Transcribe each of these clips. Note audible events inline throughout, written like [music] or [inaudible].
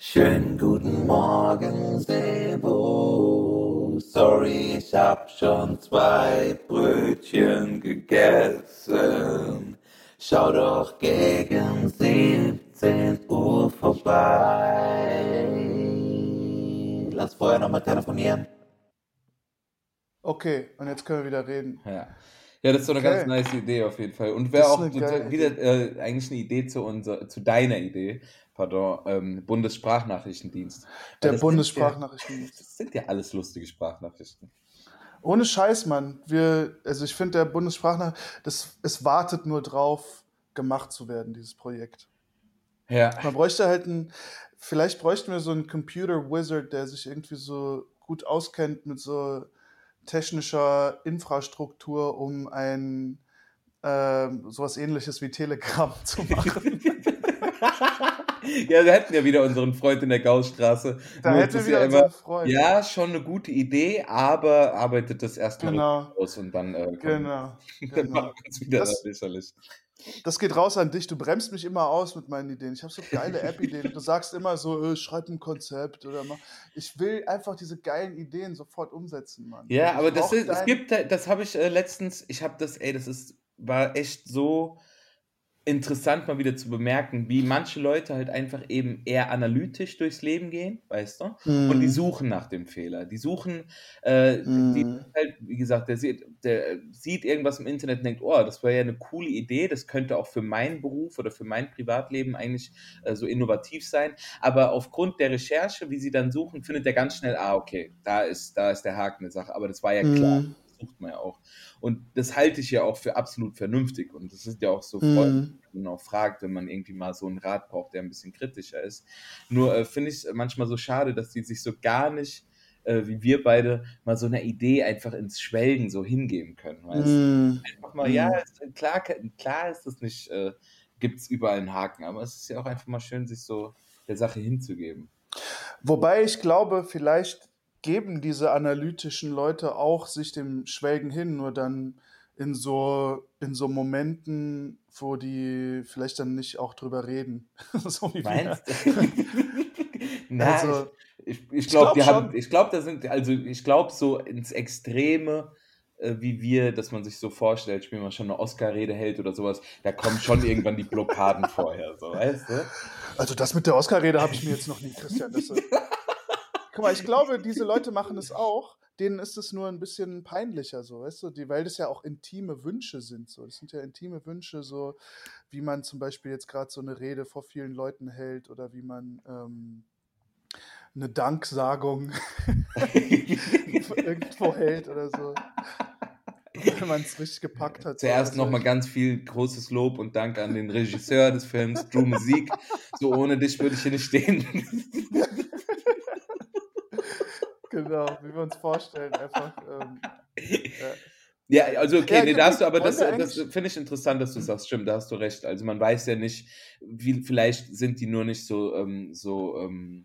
Schönen guten Morgen, Sebo. Sorry, ich hab schon zwei Brötchen gegessen. Schau doch gegen 17 Uhr vorbei. Lass vorher nochmal telefonieren. Okay, und jetzt können wir wieder reden. Ja. Ja, das ist so eine ganz Okay. nice Idee auf jeden Fall. Und wäre auch geile wieder äh, eigentlich eine Idee zu unser, zu deiner Idee, pardon, ähm, Bundessprachnachrichtendienst. Der das Bundessprachnachrichtendienst. Sind ja, das sind ja alles lustige Sprachnachrichten. Ohne Scheiß, Mann. Wir, also ich finde, der Bundessprachnach, das, es wartet nur drauf, gemacht zu werden, dieses Projekt. Ja. Man bräuchte halt ein, vielleicht bräuchten wir so einen Computer Wizard, der sich irgendwie so gut auskennt mit so technischer Infrastruktur, um ein ähm, sowas ähnliches wie Telegram [laughs] zu machen. [laughs] [laughs] ja, wir hätten ja wieder unseren Freund in der Gaussstraße. Da Nur das wieder ja immer, Freund. ja, schon eine gute Idee, aber arbeitet das erstmal Genau. aus und dann, äh, kommt- Genau. [laughs] dann genau. machen wir uns wieder Das- lächerlich. Das geht raus an dich. Du bremst mich immer aus mit meinen Ideen. Ich habe so geile App-Ideen. Du sagst immer so, äh, schreib ein Konzept oder mach. Ich will einfach diese geilen Ideen sofort umsetzen, Mann. Ja, Ich aber das ist, es gibt, da- das habe ich äh, letztens, ich habe das, ey, das ist, war echt so interessant mal wieder zu bemerken, wie manche Leute halt einfach eben eher analytisch durchs Leben gehen, weißt du? Und die Mhm. suchen nach dem Fehler. Die suchen, äh, die Mhm. halt, wie gesagt, der sieht, der sieht irgendwas im Internet und denkt, oh, das wäre ja eine coole Idee, das könnte auch für meinen Beruf oder für mein Privatleben eigentlich äh, so innovativ sein. Aber aufgrund der Recherche, wie sie dann suchen, findet er ganz schnell, ah, okay, da ist, da ist der Haken der Sache. Aber das war ja klar, Mhm. das sucht man ja auch. Und das halte ich ja auch für absolut vernünftig. Und das ist ja auch so Mhm. man auch fragt, wenn man irgendwie mal so einen Rat braucht, der ein bisschen kritischer ist. Nur äh, finde ich es manchmal so schade, dass die sich so gar nicht, äh, wie wir beide, mal so einer Idee einfach ins Schwelgen so hingeben können. Mhm. Einfach mal, Mhm. ja, ist, klar, klar ist das nicht, äh, gibt es überall einen Haken, aber es ist ja auch einfach mal schön, sich so der Sache hinzugeben. Wobei ich glaube, vielleicht geben diese analytischen Leute auch sich dem Schwelgen hin, nur dann in so, in so Momenten, wo die vielleicht dann nicht auch drüber reden. [laughs] so wie. Meinst du? [laughs] Na, Also, ich, ich, ich glaube, glaub wir haben, ich glaube, da sind, also ich glaube so ins Extreme, äh, wie wir, dass man sich so vorstellt, spielen wir schon eine Oscar-Rede hält oder sowas, da kommen schon irgendwann die Blockaden [laughs] vorher, so, weißt du? Also das mit der Oscar-Rede habe ich mir jetzt noch nie, Christian. Das, äh, guck mal, ich glaube, [laughs] diese Leute machen es auch. Denen ist es nur ein bisschen peinlicher, so, weißt du, die, weil das ja auch intime Wünsche sind. So. Das sind ja intime Wünsche, so wie man zum Beispiel jetzt gerade so eine Rede vor vielen Leuten hält oder wie man ähm, eine Danksagung [laughs] irgendwo hält oder so. Wenn man es richtig gepackt hat. Zuerst nochmal ganz viel großes Lob und Dank an den Regisseur des Films, Drew Musik. So ohne dich würde ich hier nicht stehen. [laughs] Genau, wie wir uns vorstellen, einfach. Ähm, [laughs] Ja, also okay, Ja, nee, da hast du, aber das, das finde ich interessant, dass du sagst, stimmt, da hast du recht. Also man weiß ja nicht, wie, vielleicht sind die nur nicht so, ähm, so ähm,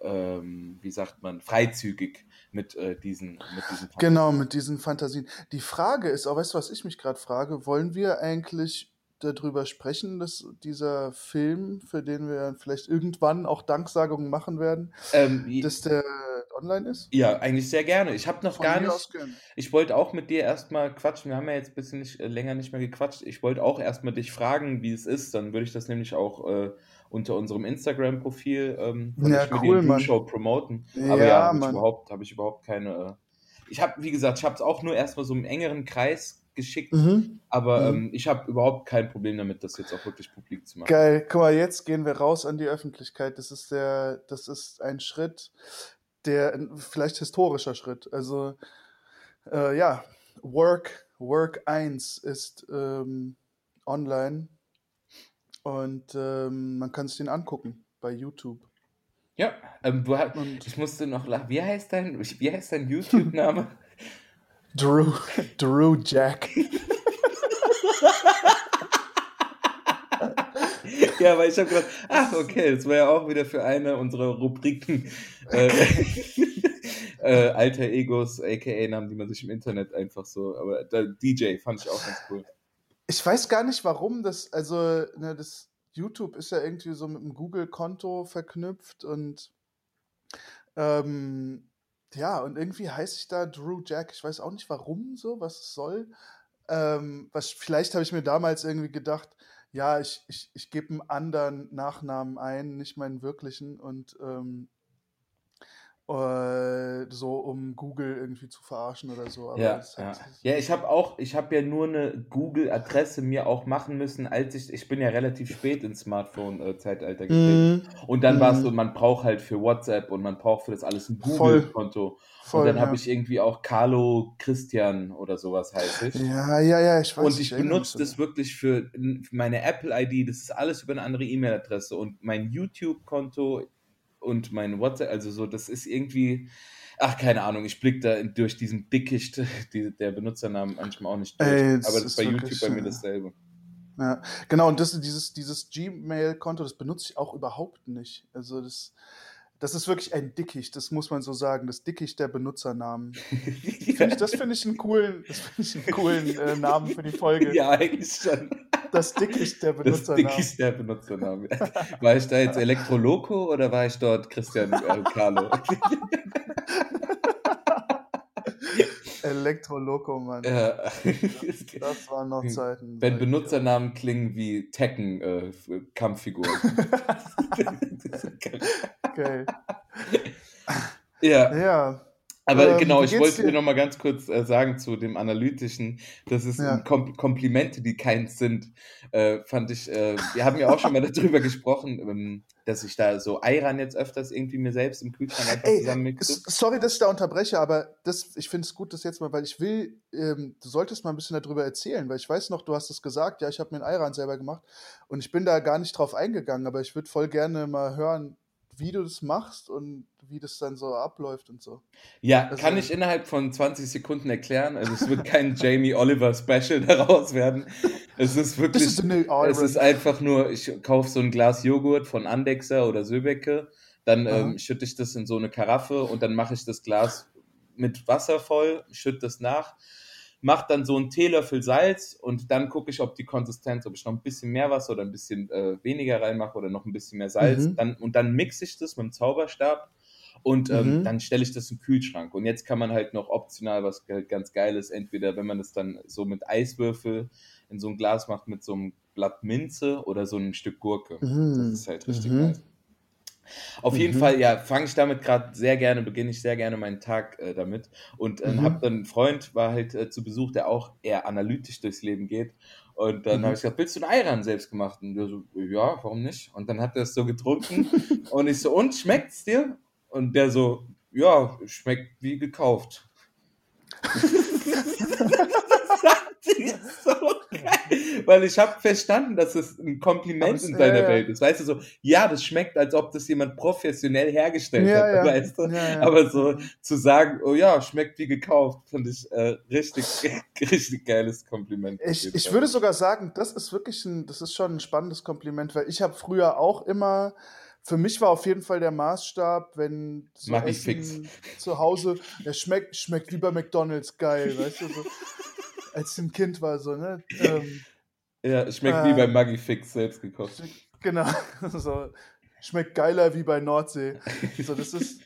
ähm, wie sagt man, freizügig mit äh, diesen, mit diesen Genau, mit diesen Fantasien. Die Frage ist auch, weißt du, was ich mich gerade frage? Wollen wir eigentlich darüber sprechen, dass dieser Film, für den wir vielleicht irgendwann auch Danksagungen machen werden, Ähm, dass der online ist? ja, eigentlich sehr gerne. Ich habe noch Von gar nicht, ich wollte auch mit dir erstmal quatschen. Wir haben ja jetzt ein bisschen nicht, äh, länger nicht mehr gequatscht. Ich wollte auch erstmal dich fragen, wie es ist. Dann würde ich das nämlich auch äh, unter unserem Instagram-Profil ähm, Ja, mit cool, die Mann. Show promoten. Ja, Aber ja, habe ich, überhaupt, hab ich überhaupt keine. Äh, ich habe, wie gesagt, ich habe es auch nur erstmal so im engeren Kreis geschickt. Mhm. Aber Mhm. ähm, ich habe überhaupt kein Problem damit, das jetzt auch wirklich publik zu machen. Geil. Guck mal, jetzt gehen wir raus an die Öffentlichkeit. Das ist der, das ist ein Schritt, der vielleicht historischer Schritt. Also äh, ja, Work, Work 1 ist ähm, online und ähm, man kann sich den angucken bei YouTube. Ja, ähm, Und ich musste noch lachen. Wie heißt dein, wie heißt dein YouTube-Name? [laughs] Drew, Drew Jack. [laughs] ja, weil ich habe gedacht, ach, okay, das wäre ja auch wieder für eine unserer Rubriken äh, [laughs] äh, Alter Egos, aka Namen, die man sich im Internet einfach so, aber DJ fand ich auch ganz cool. Ich weiß gar nicht, warum das, also, ne, das, YouTube ist ja irgendwie so mit einem Google-Konto verknüpft und ähm, ja, und irgendwie heiße ich da Drew Jack. Ich weiß auch nicht warum so, was es soll. Ähm, was, vielleicht habe ich mir damals irgendwie gedacht, ja, ich, ich, ich gebe einen anderen Nachnamen ein, nicht meinen wirklichen und ähm, äh, so um Google irgendwie zu verarschen oder so. Aber Ja, das ja. Ja, ich habe auch, ich habe ja nur eine Google-Adresse mir auch machen müssen, als ich, ich bin ja relativ spät ins Smartphone-Zeitalter getreten. Mhm. Und dann war es Mhm. so, man braucht halt für WhatsApp und man braucht für das alles ein. Google-Konto. Und dann habe ja. ich irgendwie auch Carlo Christian oder sowas heiße ich. Ja, ja, ja, ich weiß Und ich benutze das wirklich für für meine Apple-ID, das ist alles über eine andere E-Mail-Adresse. Und mein YouTube-Konto und mein WhatsApp, also so, das ist irgendwie, ach, keine Ahnung, ich blicke da durch diesen Dickicht [laughs] die, der Benutzernamen manchmal auch nicht durch. Ey, Aber das ist bei wirklich, YouTube bei mir dasselbe. Ja, genau, und das, dieses, dieses Gmail-Konto, das benutze ich auch überhaupt nicht. Also das, das ist wirklich ein Dickicht, das muss man so sagen, das Dickicht der Benutzernamen. [laughs] Find ich, das finde ich einen coolen, das finde ich einen coolen äh, Namen für die Folge. Ja, eigentlich schon. Das Dickicht der [laughs] Das Benutzernamen. Dickicht der Benutzername. [laughs] War ich da jetzt Elektroloco oder war ich dort Christian äh, Carlo? [laughs] Elektroloco, Mann. Ja. Das waren noch Zeiten. Wenn. Benutzernamen klingen wie Tekken äh, Kampffiguren. Geil. ja, Ja. Aber Ähm, genau, ich wollte dir? dir noch mal ganz kurz äh, sagen zu dem Analytischen, das ist Ja. Kom Komplimente, die keins sind, äh, fand ich, äh, wir haben ja auch schon mal [laughs] darüber gesprochen, ähm, dass ich da so Ayran jetzt öfters irgendwie mir selbst im Kühlschrank einfach Ey, zusammenmixe. sorry, dass ich da unterbreche, aber das, ich finde es gut, das jetzt mal, weil ich will, ähm, du solltest mal ein bisschen darüber erzählen, weil ich weiß noch, du hast es gesagt, ja, ich habe mir einen Ayran selber gemacht und ich bin da gar nicht drauf eingegangen, aber ich würde voll gerne mal hören, wie du das machst und wie das dann so abläuft und so. Ja, Also- kann ich innerhalb von 20 Sekunden erklären. Also es wird kein [laughs] Jamie Oliver Special daraus werden. Es ist wirklich, is es ist einfach nur, ich kaufe so ein Glas Joghurt von Andexer oder Söbecke, dann ähm, schütte ich das in so eine Karaffe und dann mache ich das Glas mit Wasser voll, schütte das nach, mache dann so einen Teelöffel Salz und dann gucke ich, ob die Konsistenz, ob ich noch ein bisschen mehr Wasser oder ein bisschen äh, weniger reinmache oder noch ein bisschen mehr Salz. Mhm. Dann, und dann mixe ich das mit dem Zauberstab und ähm, Mhm. dann stelle ich das im Kühlschrank. Und jetzt kann man halt noch optional was ganz Geiles, entweder wenn man das dann so mit Eiswürfel in so ein Glas macht mit so einem Blatt Minze oder so ein Stück Gurke. Das Mhm. ist halt richtig Mhm. Auf jeden Mhm. Fall, ja, fange ich damit gerade sehr gerne, beginne ich sehr gerne meinen Tag äh, damit. Und äh, Mhm. habe dann einen Freund, war halt äh, zu Besuch, der auch eher analytisch durchs Leben geht. Und dann Mhm. habe ich gesagt, willst du einen Ayran selbst gemacht? Und der so, ja, warum nicht? Und dann hat er es so getrunken. [laughs] und ich so, und schmeckt's dir? Und der so, ja, schmeckt wie gekauft. [laughs] Das ist so. Weil ich habe verstanden, dass es ein Kompliment es- in seiner ja. Welt ist. Weißt du, so, ja, das schmeckt, als ob das jemand professionell hergestellt Ja, hat. ja. Weißt du? Aber so zu sagen, oh ja, schmeckt wie gekauft, finde ich äh, richtig, [laughs] richtig geiles Kompliment. Ich, ich würde sogar sagen, das ist wirklich ein, das ist schon ein spannendes Kompliment, weil ich habe früher auch immer, für mich war auf jeden Fall der Maßstab, wenn so Maggi Essen zu Hause, der schmeckt, schmeckt wie bei McDonalds, geil, weißt du, so, als ich ein Kind war, so, ne? Ähm, [laughs] Ja, schmeckt äh, wie bei Maggi Fix selbst gekocht. genau, [laughs] so, schmeckt geiler wie bei Nordsee. So, das ist,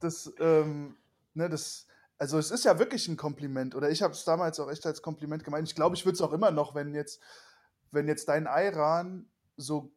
das, ähm, ne, das, also es ist ja wirklich ein Kompliment, oder ich habe es damals auch echt als Kompliment gemeint. Ich glaube, ich würde es auch immer noch, wenn jetzt, wenn jetzt dein Ayran so,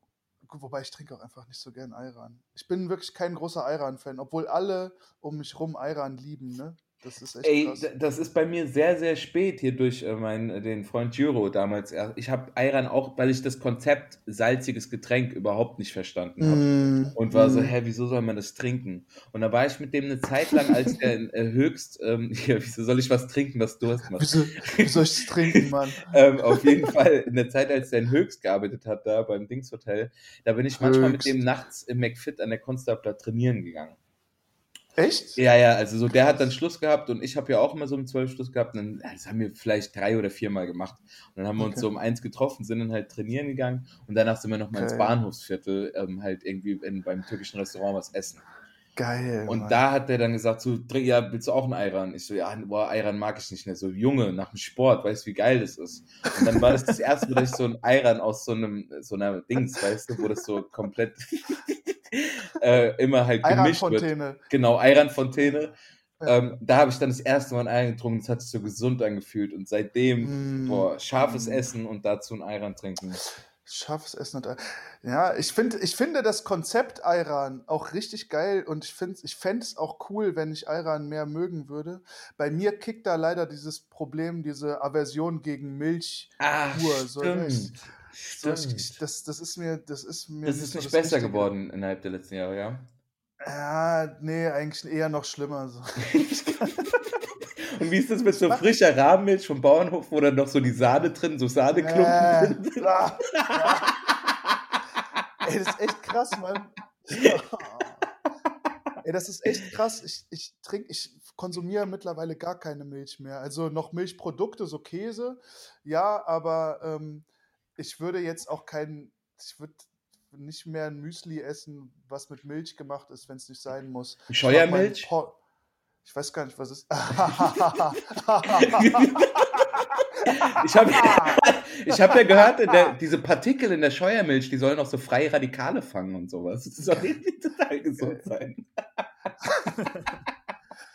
wobei ich trinke auch einfach nicht so gern Ayran. Ich bin wirklich kein großer Ayran-Fan, obwohl alle um mich rum Ayran lieben, ne? Das ist echt Ey, krass. das ist bei mir sehr, sehr spät hier durch äh, meinen, äh, den Freund Juro damals. Ich habe Ayran auch, weil ich das Konzept salziges Getränk überhaupt nicht verstanden habe. Mm, Und war so, mm. hä, wieso soll man das trinken? Und da war ich mit dem eine Zeit lang, als der äh, höchst, ähm, [laughs] ja, wieso soll ich was trinken, was Durst macht? Wieso, wie soll ich das trinken, Mann? [laughs] ähm, auf jeden Fall in der Zeit, als der in Höchst gearbeitet hat, da beim Dingshotel, da bin ich manchmal mit Höchst. dem nachts im McFit an der Konstabler trainieren gegangen. Echt? Ja, ja, also so, der hat dann Schluss gehabt und ich habe ja auch immer so um zwölf Schluss gehabt. Und dann, das haben wir vielleicht drei oder viermal gemacht. Und dann haben wir uns Okay. so um eins getroffen, sind dann halt trainieren gegangen und danach sind wir nochmal ins Okay. Bahnhofsviertel ähm, halt irgendwie in, beim türkischen Restaurant was essen. Geil. Und Mann. da hat der dann gesagt, so, ja, willst du auch einen Ayran? Ich so, ja, boah, Ayran mag ich nicht mehr. So, Junge, nach dem Sport, weißt du, wie geil das ist? Und dann war das das erste Mal, dass ich so ein Ayran aus so einem, so einer Dings, weißt du, wo das so komplett [laughs] [laughs] äh, immer halt gemischt wird. Genau, Ayran-Fontäne. Ja. Ähm, da habe ich dann das erste Mal ein Ayran getrunken, das hat sich so gesund angefühlt. Und seitdem, Mm. boah, scharfes Mm. Essen und dazu ein Ayran trinken. Scharfes Essen und Ei- Ja, ich, find, ich finde das Konzept Ayran auch richtig geil und ich, find, ich fände es auch cool, wenn ich Ayran mehr mögen würde. Bei mir kickt da leider dieses Problem, diese Aversion gegen Milch. Pur, so stimmt. So, Stimmt. das, das ist mir, das ist mir Das nicht ist so nicht das besser Richtige. geworden innerhalb der letzten Jahre, ja? Ja, nee, eigentlich eher noch schlimmer. So. [laughs] Und wie ist das mit so frischer Rahmenmilch vom Bauernhof, wo dann noch so die Sahne drin, so Sahneklumpen Äh, drin sind? ja. Ey, das ist echt krass, Mann. Ey, das ist echt krass. Ich, ich trinke, ich konsumiere mittlerweile gar keine Milch mehr. Also noch Milchprodukte, so Käse, ja, aber ähm, ich würde jetzt auch kein, ich würde nicht mehr ein Müsli essen, was mit Milch gemacht ist, wenn es nicht sein muss. Ich Scheuermilch? Po- Ich weiß gar nicht, was es ist. [laughs] Ich habe ich hab ja gehört, der, diese Partikel in der Scheuermilch, die sollen auch so freie Radikale fangen und sowas. Das soll irgendwie [laughs] total gesund sein.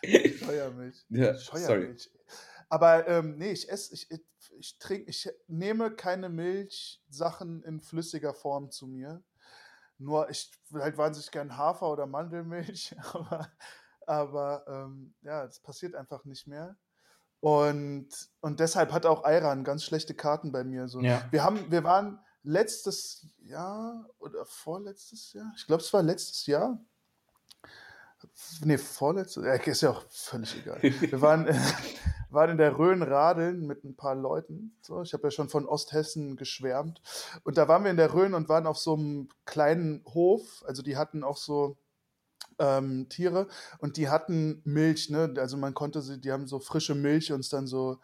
[laughs] Scheuermilch. Ja, sorry. Scheuermilch. Aber ähm, nee, ich esse, ich, ich, trinke, ich nehme keine Milchsachen in flüssiger Form zu mir. Nur ich will halt wahnsinnig gern Hafer oder Mandelmilch, [laughs] aber, aber ähm, ja, das passiert einfach nicht mehr. Und, und deshalb hat auch Ayran ganz schlechte Karten bei mir. So. Ja. Wir haben, wir waren letztes Jahr oder vorletztes Jahr, ich glaube, es war letztes Jahr. Nee, vorletztes, ja, ist ja auch völlig egal. [laughs] Wir waren, [laughs] waren in der Rhön radeln mit ein paar Leuten. So, ich habe ja schon von Osthessen geschwärmt. Und da waren wir in der Rhön und waren auf so einem kleinen Hof. Also die hatten auch so ähm, Tiere und die hatten Milch, ne? Also man konnte sie, die haben so frische Milch uns dann so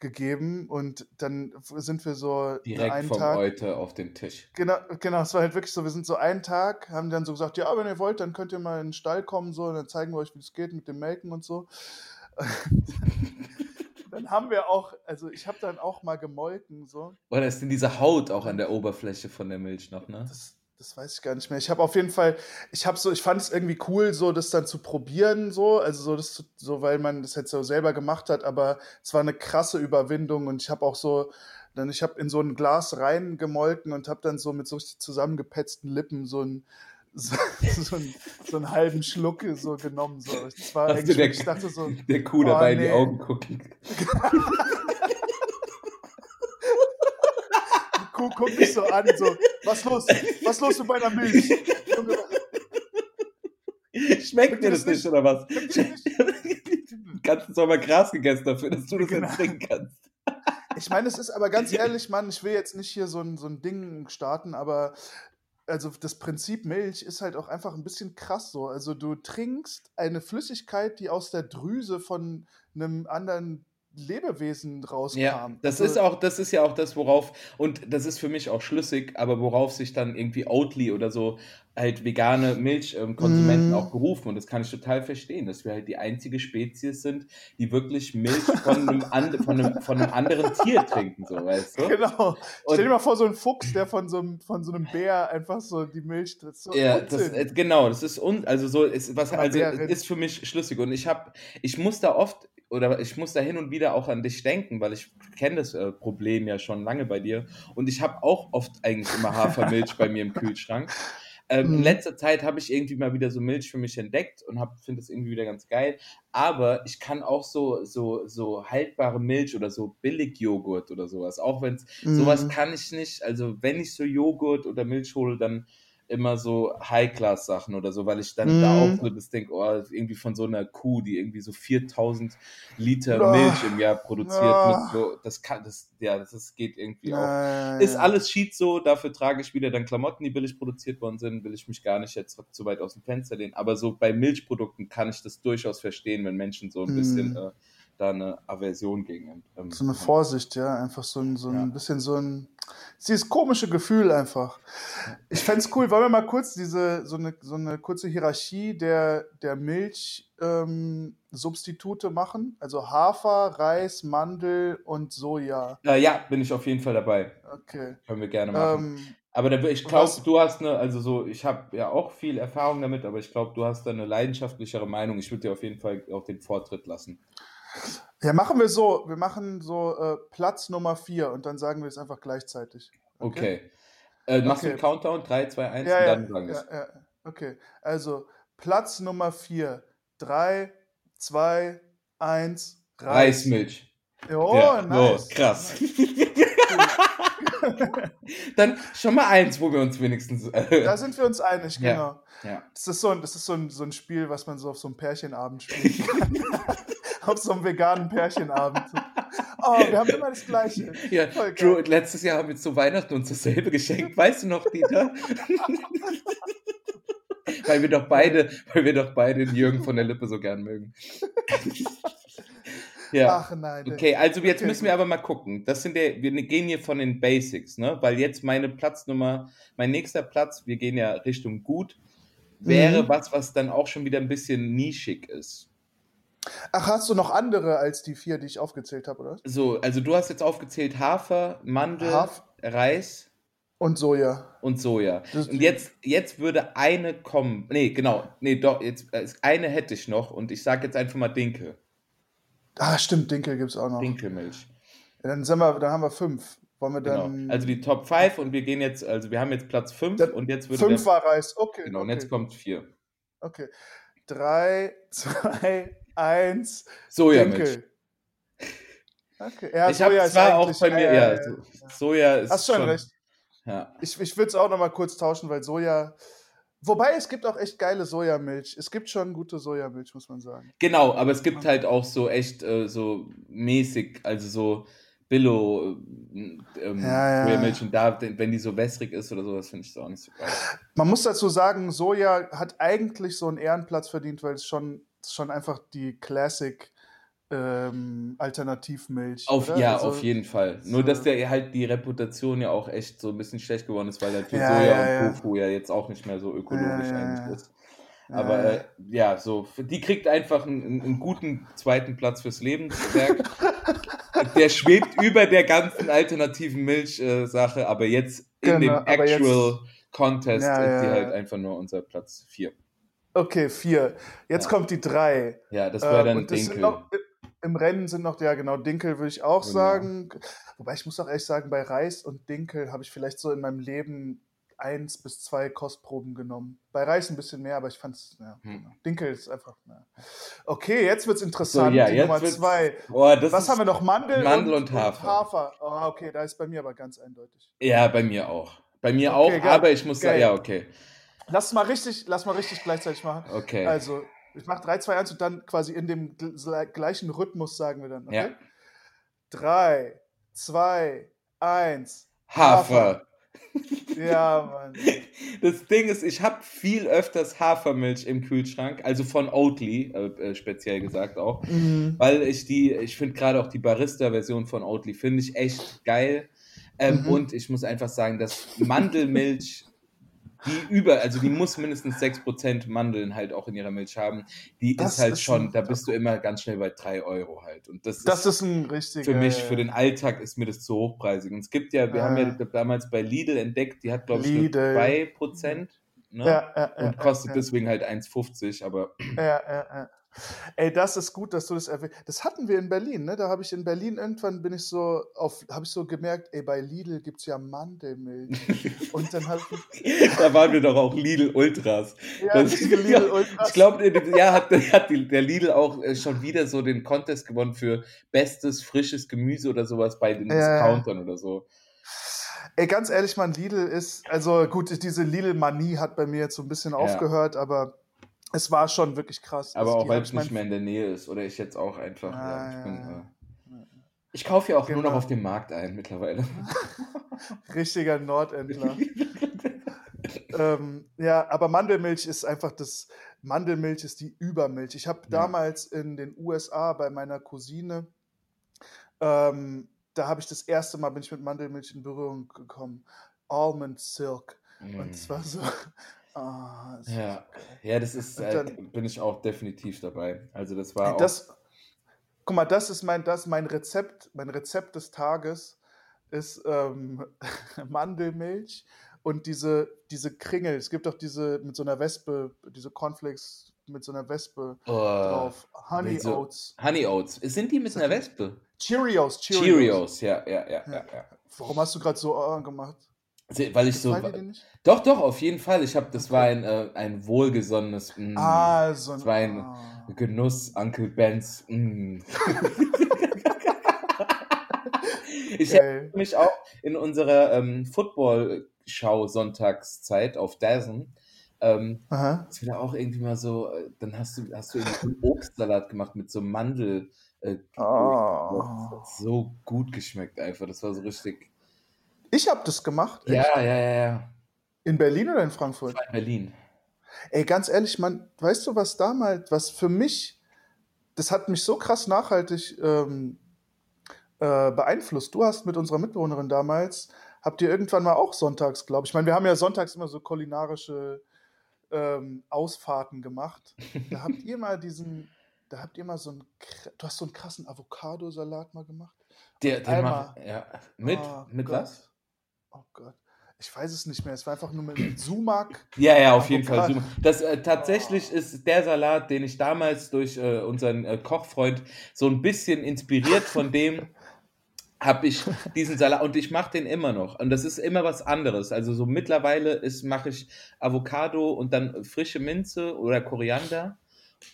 gegeben und dann sind wir so Direkt einen vom Tag. Euter auf den Tisch. Genau, genau, es war halt wirklich so, wir sind so einen Tag, haben dann so gesagt, ja, wenn ihr wollt, dann könnt ihr mal in den Stall kommen, so, und dann zeigen wir euch, wie es geht mit dem Melken und so. [laughs] dann haben wir auch, also ich habe dann auch mal gemolken, so. Oder ist denn diese Haut auch an der Oberfläche von der Milch noch, ne? Das, das weiß ich gar nicht mehr. Ich habe auf jeden Fall, ich habe so, ich fand es irgendwie cool, so das dann zu probieren, so, also so, das, so weil man das jetzt so selber gemacht hat, aber es war eine krasse Überwindung und ich habe auch so, dann ich habe in so ein Glas reingemolken und habe dann so mit so zusammengepetzten Lippen so ein so, [laughs] so, einen, so einen halben Schluck so genommen. So. Das war eigentlich, der- ich dachte so, Der Kuh Oh, dabei in die nee. Augen gucken. [laughs] die Kuh guckt mich so an, so, was los? Was los mit meiner Milch? Schmeckt dir das das nicht, oder was? Den [laughs] ganzen Sommer Gras gegessen dafür, dass du das Genau. jetzt trinken kannst. Ich meine, es ist aber ganz ehrlich, Mann, ich will jetzt nicht hier so ein, so ein Ding starten, aber also das Prinzip Milch ist halt auch einfach ein bisschen krass so. Also du trinkst eine Flüssigkeit, die aus der Drüse von einem anderen Lebewesen rauskam. Ja, das also, ist auch, das ist ja auch das, worauf, und das ist für mich auch schlüssig, aber worauf sich dann irgendwie Oatly oder so halt vegane Milchkonsumenten Mm. auch berufen. Und das kann ich total verstehen, dass wir halt die einzige Spezies sind, die wirklich Milch von einem, and, von einem, von einem anderen Tier trinken, so, weißt du? Genau. Und- Stell dir mal vor, so ein Fuchs, der von so einem, von so einem Bär einfach so die Milch. Ist so Ja, das, äh, genau, das ist un, also so ist was also ist für mich schlüssig und ich habe ich muss da oft oder ich muss da hin und wieder auch an dich denken, weil ich kenne das äh, Problem ja schon lange bei dir und ich habe auch oft eigentlich immer Hafermilch bei mir im Kühlschrank. Ähm, In Mhm. letzter Zeit habe ich irgendwie mal wieder so Milch für mich entdeckt und finde das irgendwie wieder ganz geil. Aber ich kann auch so, so, so haltbare Milch oder so Billigjoghurt oder sowas. Auch wenn es Sowas Mhm. kann ich nicht. Also, wenn ich so Joghurt oder Milch hole, dann immer so High-Class-Sachen oder so, weil ich dann da Mhm. auch so das denke, oh, irgendwie von so einer Kuh, die irgendwie so 4000 Liter Ah. Milch im Jahr produziert. Mit so, das kann, das, ja, das, das geht irgendwie auch. Ja, Ist ja. alles Cheat so, dafür trage ich wieder dann Klamotten, die billig produziert worden sind, will ich mich gar nicht jetzt zu weit aus dem Fenster lehnen. Aber so bei Milchprodukten kann ich das durchaus verstehen, wenn Menschen so ein bisschen Mhm. äh, da eine Aversion gegen. Ähm, So eine Vorsicht, ja, einfach so ein, so ein Ja. bisschen so ein, dieses komische Gefühl einfach. Ich fände es cool, wollen wir mal kurz diese, so eine, so eine kurze Hierarchie der, der Milchsubstitute ähm, machen? Also Hafer, Reis, Mandel und Soja. Äh, ja, bin ich auf jeden Fall dabei. Okay. Können wir gerne machen. Ähm, aber da, ich glaube, du hast eine, also so, ich habe ja auch viel Erfahrung damit, aber ich glaube, du hast da eine leidenschaftlichere Meinung. Ich würde dir auf jeden Fall auch den Vortritt lassen. Ja, machen wir so. Wir machen so äh, Platz Nummer 4 und dann sagen wir es einfach gleichzeitig. Okay. Äh, machst du Okay. einen Countdown? 3, 2, 1 Ja, und ja, dann sagen wir ja, es. ja. Okay, also Platz Nummer 4. 3, 2, 1, Reis. Reismilch. Oh, Ja, nice. So, krass. Nice. [laughs] dann schon mal eins, wo wir uns wenigstens. Äh, Da sind wir uns einig, Ja. genau. ja. Das ist, so ein, das ist so, ein, so ein Spiel, was man so auf so einem Pärchenabend spielen kann. [laughs] auf so einem veganen Pärchenabend. [laughs] Oh, wir haben immer das Gleiche. Ja, Drew, letztes Jahr haben wir zu Weihnachten uns dasselbe geschenkt. Weißt du noch, Dieter? [laughs] weil wir doch beide, weil wir doch beide den Jürgen von der Lippe so gern mögen. [laughs] ja. Ach nein. Okay, also jetzt Okay, müssen wir aber mal gucken. Das sind der, wir gehen hier von den Basics, ne? Weil jetzt meine Platznummer, mein nächster Platz, wir gehen ja Richtung gut, wäre Mhm. was, was dann auch schon wieder ein bisschen nischig ist. Ach, hast du noch andere als die vier, die ich aufgezählt habe, oder? So, also du hast jetzt aufgezählt Hafer, Mandel, Haf- Reis Und Soja. und Soja. Das- Und jetzt, jetzt würde eine kommen. Nee, genau. Nee, doch, jetzt äh, eine hätte ich noch und ich sage jetzt einfach mal Dinkel. Ah, stimmt, Dinkel gibt es auch noch. Dinkelmilch. Ja, dann, sind wir, dann haben wir fünf. Wollen wir Genau. dann. Also die Top 5 und wir gehen jetzt, also wir haben jetzt Platz 5 Dann und jetzt würde fünf der, war Reis. Okay. Genau, und okay. jetzt kommt 4. Okay. Drei, [laughs] zwei, eins. Sojamilch. Okay. Ja, ich habe zwar auch bei mir, ja, ja, ja, ja. so- Soja ist Hast schon recht. Ja. Ich, ich würde es auch noch mal kurz tauschen, weil Soja. Wobei es gibt auch echt geile Sojamilch. Es gibt schon gute Sojamilch, muss man sagen. Genau, aber es gibt halt auch so echt äh, so mäßig, also so Billo äh, ähm, Ja, ja. Sojamilch und da, wenn die so wässrig ist oder sowas, finde ich das auch nicht so geil. Man muss dazu sagen, Soja hat eigentlich so einen Ehrenplatz verdient, weil es schon, es ist schon einfach die Classic ähm, Alternativmilch. Auf, oder? ja, Also, auf jeden Fall. Nur, so- dass der halt die Reputation ja auch echt so ein bisschen schlecht geworden ist, weil halt für Ja, Soja ja, und ja. Tofu ja jetzt auch nicht mehr so ökologisch eigentlich ist. Aber Ja. äh, ja, so, die kriegt einfach einen, einen guten zweiten Platz fürs Lebenswerk. [laughs] der schwebt über der ganzen alternativen Milch-Sache, aber jetzt in Genau, dem aber jetzt- Actual Contest ist die halt einfach nur unser Platz 4. Okay, vier. Jetzt Ja. kommt die drei. Ja, das wäre Ähm, dann sind Dinkel. noch, Im Rennen sind noch, ja genau, Dinkel würde ich auch Genau. sagen. Wobei ich muss auch ehrlich sagen, bei Reis und Dinkel habe ich vielleicht so in meinem Leben eins bis zwei Kostproben genommen. Bei Reis ein bisschen mehr, aber ich fand es, ja, Hm. genau. Dinkel ist einfach, ja. Okay, jetzt wird es So, interessant. ja, die jetzt Nummer wird's- zwei. Das Was haben wir noch? Mandel, Mandel und, und Hafer. Oh, okay, da ist bei mir aber ganz eindeutig. Ja, bei mir auch. Bei mir Okay, auch, geil. aber ich muss sagen, ja, okay. Lass mal richtig, lass mal richtig gleichzeitig machen. Okay. Also, ich mache 3, 2, 1 und dann quasi in dem gl- gleichen Rhythmus sagen wir dann. Okay? Ja. 3, 2, 1. Hafer. Ja, Mann. [laughs] Das Ding ist, ich habe viel öfters Hafermilch im Kühlschrank, also von Oatly, äh, äh, speziell gesagt auch, Mhm. weil ich die, ich finde gerade auch die Barista-Version von Oatly, finde ich echt geil. Ähm, Mhm. Und ich muss einfach sagen, dass Mandelmilch, [laughs] die über, also die muss mindestens 6% Mandeln halt auch in ihrer Milch haben, die Das ist halt ist schon, da bist du immer ganz schnell bei 3 Euro halt. Und das, Das ist, ist ein richtiger. für mich, für den Alltag ist mir das zu hochpreisig. Und es gibt ja, wir Ah. haben ja damals bei Lidl entdeckt, die hat, glaube ich, nur Lidl. 2%. Ne? Ja, ja, ja, und kostet deswegen halt 1,50, aber Ja, ja, ja. Ey, das ist gut, dass du das erwähnt. Das hatten wir in Berlin, ne? Da habe ich in Berlin irgendwann bin ich so auf, habe ich so gemerkt, ey, bei Lidl gibt es ja Mandelmilch. [laughs] Und dann habe ich, da waren wir doch auch Lidl Ultras. ja, Das- richtige [laughs] Lidl Ultras. Ich glaube, ja, hat, [laughs] hat der Lidl auch äh, schon wieder so den Contest gewonnen für bestes frisches Gemüse oder sowas bei den Ja, ja. Discountern oder so. Ey, ganz ehrlich, man, Lidl ist, also gut, diese Lidl-Manie hat bei mir jetzt so ein bisschen aufgehört, aber es war schon wirklich krass. Aber Also, auch weil hab es nicht mehr in der Nähe ist oder ich jetzt auch einfach. Ah, ja, ich, bin, ja, äh, ich kaufe ja auch nur Genau. noch auf dem Markt ein mittlerweile. [laughs] Richtiger Nordendler. [laughs] ähm, ja, aber Mandelmilch ist einfach das, Mandelmilch ist die Übermilch. Ich habe Ja. damals in den USA bei meiner Cousine, ähm, da habe ich das erste Mal, bin ich mit Mandelmilch in Berührung gekommen. Almond Silk. Und es war so, ah. Ja. Ja, das ist, äh, dann- bin ich auch definitiv dabei. Also das war auch. Das, guck mal, das ist mein, das mein Rezept, mein Rezept des Tages ist ähm, [laughs] Mandelmilch und diese, diese Kringel. Es gibt auch diese mit so einer Wespe, diese Cornflakes mit so einer Wespe oh, drauf. Honey so- Oats. Honey Oats. Sind die mit einer Wespe? Cheerios, Cheerios. Cheerios, ja, ja, ja, ja. ja. Warum hast du gerade so äh, gemacht? Weil ich so. Dir nicht? Doch, doch, auf jeden Fall. Ich habe, das war ein, äh, ein wohlgesonnenes mm, Ah, so ein. das war ein- ah. Genuss, Uncle Ben's. Mm. [laughs] ich erinnere mich auch in unserer ähm, Football-Schau Sonntagszeit auf Dazen. Ähm, das war auch irgendwie mal so, äh, dann hast du, hast du irgendwie so einen [laughs] Obstsalat gemacht mit so Mandel. Äh, Oh. so gut geschmeckt einfach. Das war so richtig. Ich habe das gemacht. Echt? Ja, ja, ja, ja. In Berlin oder in Frankfurt? In Berlin. Ey, ganz ehrlich, man, weißt du, was damals, was für mich, das hat mich so krass nachhaltig ähm, äh, beeinflusst. Du hast mit unserer Mitbewohnerin damals, habt ihr irgendwann mal auch sonntags, glaube ich. Ich meine, wir haben ja sonntags immer so kulinarische ähm, Ausfahrten gemacht. Da [laughs] habt ihr mal diesen, da habt ihr mal so einen, du hast so einen krassen Avocado-Salat mal gemacht. Der, den Einmal. mach, ja. Mit, Oh mit Gott. was? Oh Gott. Ich weiß es nicht mehr. Es war einfach nur mit Sumak. [clears throat] Ja, ja, auf jeden Fall. Super. Das äh, tatsächlich Oh. ist der Salat, den ich damals durch äh, unseren äh, Kochfreund so ein bisschen inspiriert von dem [laughs] habe ich diesen Salat und ich mache den immer noch und das ist immer was anderes. Also so mittlerweile ist mache ich Avocado und dann frische Minze oder Koriander,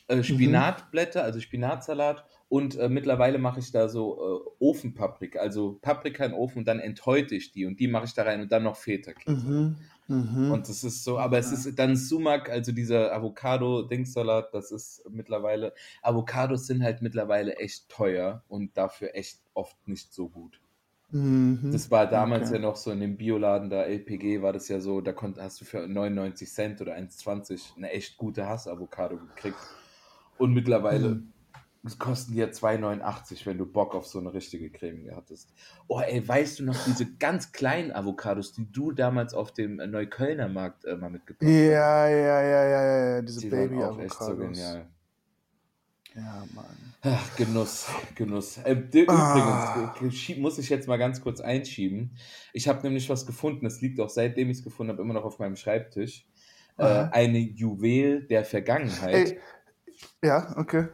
äh, Spinatblätter, also Spinatsalat und äh, mittlerweile mache ich da so äh, Ofenpaprika, also Paprika in Ofen und dann enthäute ich die und die mache ich da rein und dann noch Feta-Käse. Mhm. Mhm. Und das ist so, aber es ist dann Sumak, also dieser Avocado-Dingssalat, das ist mittlerweile, Avocados sind halt mittlerweile echt teuer und dafür echt oft nicht so gut. Mhm. Das war damals Okay. ja noch so in dem Bioladen da, LPG, war das ja so, da konnt, hast du für 99 Cent oder 1,20 eine echt gute Hass-Avocado gekriegt. Und mittlerweile Mhm. Kosten die ja 2,89, wenn du Bock auf so eine richtige Creme hattest. Oh, ey, weißt du noch diese ganz kleinen Avocados, die du damals auf dem äh, Neuköllner Markt äh, mal mitgebracht hast? Ja, ja, ja, ja, ja, diese Die waren baby auch echt so avocados genial. Ja, Mann. Ach, Genuss, Genuss. Äh, Ah. Übrigens, schieb- muss ich jetzt mal ganz kurz einschieben. Ich habe nämlich was gefunden, das liegt auch seitdem ich es gefunden habe, immer noch auf meinem Schreibtisch. Äh, eine Juwel der Vergangenheit. Ey, ja, okay.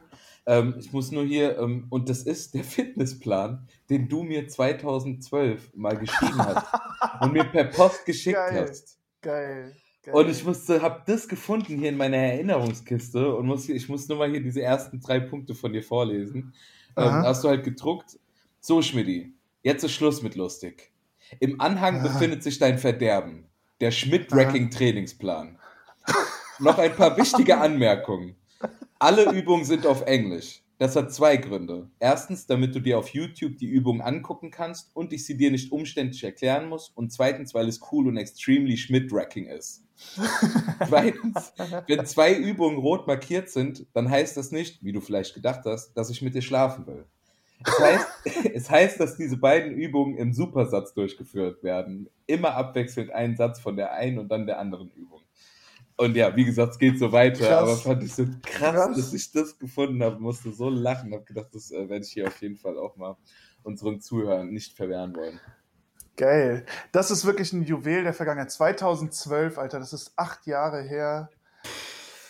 Ähm, ich muss nur hier, ähm, und das ist der [laughs] Fitnessplan, den du mir 2012 mal geschrieben hast [laughs] und mir per Post geschickt Geil. hast. Geil. geil. Und ich musste, hab das gefunden hier in meiner Erinnerungskiste und muss, ich muss nur mal hier diese ersten drei Punkte von dir vorlesen. Ähm, Aha. hast du halt gedruckt. So, Schmidti, jetzt ist Schluss mit lustig. Im Anhang Ah. befindet sich dein Verderben. Der Schmidt-Wrecking-Trainingsplan. [laughs] Noch ein paar wichtige Anmerkungen. Alle Übungen sind auf Englisch. Das hat zwei Gründe. Erstens, damit du dir auf YouTube die Übungen angucken kannst und ich sie dir nicht umständlich erklären muss. Und zweitens, weil es cool und extremely Schmidt-Wrecking ist. [laughs] Zweitens, wenn zwei Übungen rot markiert sind, dann heißt das nicht, wie du vielleicht gedacht hast, dass ich mit dir schlafen will. Es heißt, [laughs] es heißt, dass diese beiden Übungen im Supersatz durchgeführt werden. Immer abwechselnd einen Satz von der einen und dann der anderen Übung. Und ja, wie gesagt, es geht so weiter, Krass. aber fand ich so krass, Krass. dass ich das gefunden habe, musste so lachen, habe gedacht, das äh, werde ich hier auf jeden Fall auch mal unseren Zuhörern nicht verwehren wollen. Geil. Das ist wirklich ein Juwel der Vergangenheit. 2012, Alter, das ist acht Jahre her.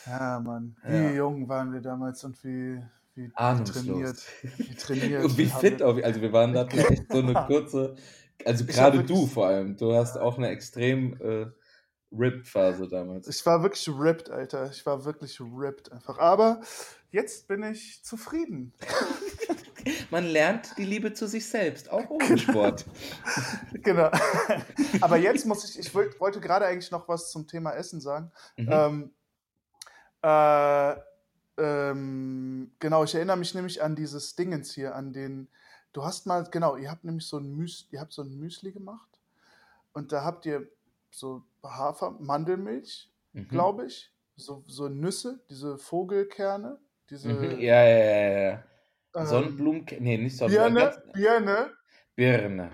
Ja, Mann. Wie Ja. jung waren wir damals und wie, wie, Ahnungslos. trainiert. Wie [laughs] trainiert. Und wie fit auch, also wir waren da [laughs] echt so eine kurze, also gerade du vor allem, du hast auch eine extrem äh, Ripped-Phase damals. Ich war wirklich ripped, Alter. Ich war wirklich ripped einfach. Aber jetzt bin ich zufrieden. [laughs] Man lernt die Liebe zu sich selbst, auch ohne Sport. [laughs] Genau. [laughs] Aber jetzt muss ich, ich wollt, wollte gerade eigentlich noch was zum Thema Essen sagen. Mhm. Ähm, äh, ähm, genau, ich erinnere mich nämlich an dieses Dingens hier, an den, du hast mal, genau, ihr habt nämlich so ein Müsli, ihr habt so ein Müsli gemacht und da habt ihr so Hafer, Mandelmilch, Mhm. glaube ich. So, so Nüsse, diese Vogelkerne, diese Mhm. Ja, ja, ja, ja. ähm, Sonnenblumen, nee, nicht Sonnenblumen. Birne, ganz- Birne, Birne.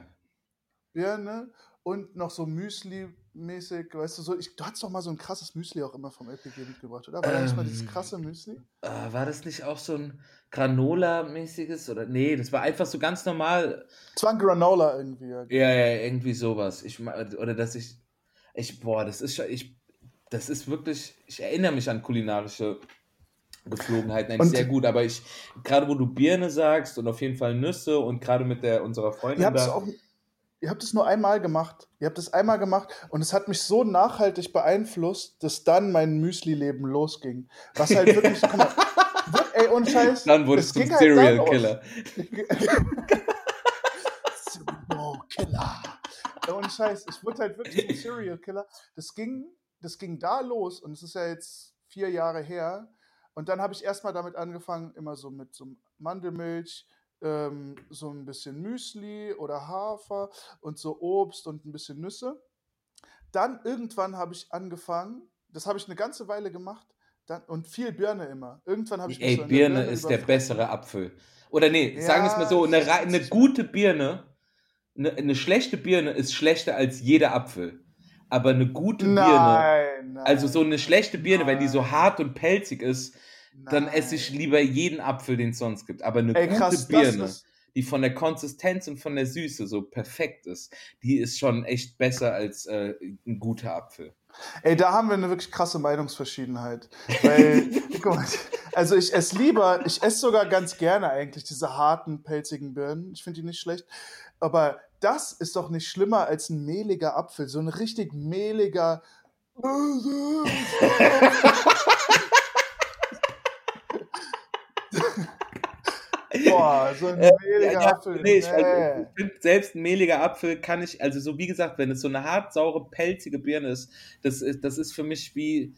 Birne und noch so Müsli-mäßig, weißt du, so, ich, du hattest doch mal so ein krasses Müsli auch immer vom LPG mitgebracht, oder? War da nicht mal dieses Ähm, krasse Müsli? Äh, war das nicht auch so ein Granola-mäßiges? Oder nee, das war einfach so ganz normal. Es war ein Granola irgendwie. Ja. Ja, ja, irgendwie sowas. Ich oder dass ich. Ich, boah, das ist schon. Ich, das ist wirklich. Ich erinnere mich an kulinarische Geflogenheiten eigentlich Und- sehr gut, aber ich, gerade wo du Birne sagst und auf jeden Fall Nüsse und gerade mit der unserer Freundin Ihr habt es auch. Ihr habt es nur einmal gemacht. Ihr habt es einmal gemacht und es hat mich so nachhaltig beeinflusst, dass dann mein Müsli-Leben losging. Was halt wirklich, guck mal, [laughs] ey, ohne Scheiß. Dann wurde es es zum ging halt Serial los. Killer. [laughs] Serial Killer. Ja, ohne Scheiß, ich wurde halt wirklich ein Serial Killer. Das ging, das ging da los und es ist ja jetzt vier Jahre her. Und dann habe ich erstmal damit angefangen, immer so mit so Mandelmilch, ähm, so ein bisschen Müsli oder Hafer und so Obst und ein bisschen Nüsse. Dann irgendwann habe ich angefangen, das habe ich eine ganze Weile gemacht, dann, und viel Birne immer. Irgendwann habe ich Ey, an Birne ist der bessere Apfel. Oder nee, sagen wir es mal so, eine, Ja, eine gute Birne, eine, eine schlechte Birne ist schlechter als jeder Apfel. Aber eine gute Birne, Nein, nein. also so eine schlechte Birne, wenn die so Nein. hart und pelzig ist, dann nein. esse ich lieber jeden Apfel, den es sonst gibt. Aber eine Ey, gute krass, Birne, die von der Konsistenz und von der Süße so perfekt ist, die ist schon echt besser als äh, ein guter Apfel. ey, da haben wir eine wirklich krasse Meinungsverschiedenheit. Weil, [laughs] guck mal, also ich esse lieber, ich esse sogar ganz gerne eigentlich diese harten, pelzigen Birnen. Ich finde die nicht schlecht. Aber das ist doch nicht schlimmer als ein mehliger Apfel. So ein richtig mehliger. [laughs] Boah, so ein mehliger Ja, ja, Apfel. nee, ich, also, ich finde, selbst ein mehliger Apfel kann ich, also so wie gesagt, wenn es so eine hart saure, pelzige Birne ist, das ist, das ist für mich wie,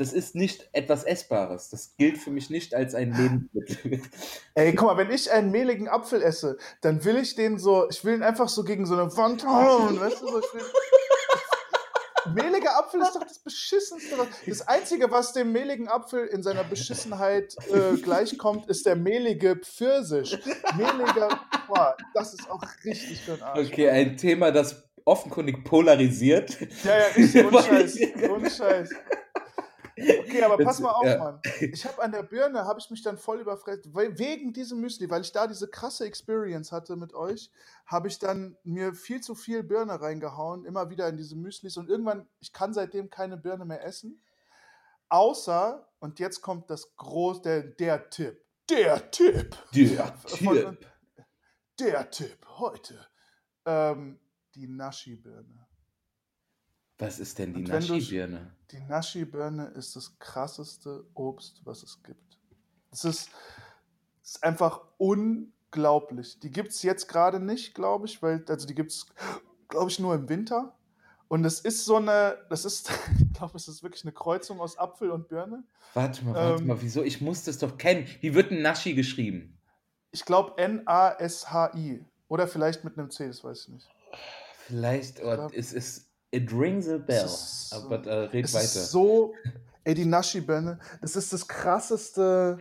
das ist nicht etwas Essbares. Das gilt für mich nicht als ein Lebensmittel. [laughs] Ey, guck mal, wenn ich einen mehligen Apfel esse, dann will ich den so, ich will ihn einfach so gegen so eine Wand hauen, weißt du? So, ich will, [laughs] Mehliger Apfel ist doch das Beschissenste. Was, das Einzige, was dem mehligen Apfel in seiner Beschissenheit äh, gleichkommt, ist der mehlige Pfirsich. Mehliger, boah, das ist auch richtig für den Arsch. Okay, ein Thema, das offenkundig polarisiert. Ja, ja, richtig, ohne [laughs] Scheiß. Ohne Scheiß. Okay, aber pass mal auf, ja. Mann. Ich habe an der Birne, habe ich mich dann voll überfressen, wegen diesem Müsli, weil ich da diese krasse Experience hatte mit euch, habe ich dann mir viel zu viel Birne reingehauen, immer wieder in diese Müslis und irgendwann, ich kann seitdem keine Birne mehr essen, außer, und jetzt kommt das groß, der, der Tipp, der Tipp, Der Von- Typ. der Tipp heute, ähm, die Naschi-Birne. Was ist denn die Naschi-Birne? Die Naschi-Birne ist das krasseste Obst, was es gibt. Es ist, ist einfach unglaublich. Die gibt es jetzt gerade nicht, glaube ich, weil, also die gibt es, glaube ich, nur im Winter. Und es ist so eine, das ist, [laughs] ich glaube, es ist wirklich eine Kreuzung aus Apfel und Birne. Warte mal, warte Ähm, mal, wieso? Ich muss das doch kennen. Wie wird ein Naschi geschrieben? Ich glaube N-A-S-H-I. Oder vielleicht mit einem C, das weiß ich nicht. Vielleicht, oh, es ist, it rings a bell. ist so- Aber äh, red Es weiter. ist so, ey, die Naschi-Birne, das ist das krasseste.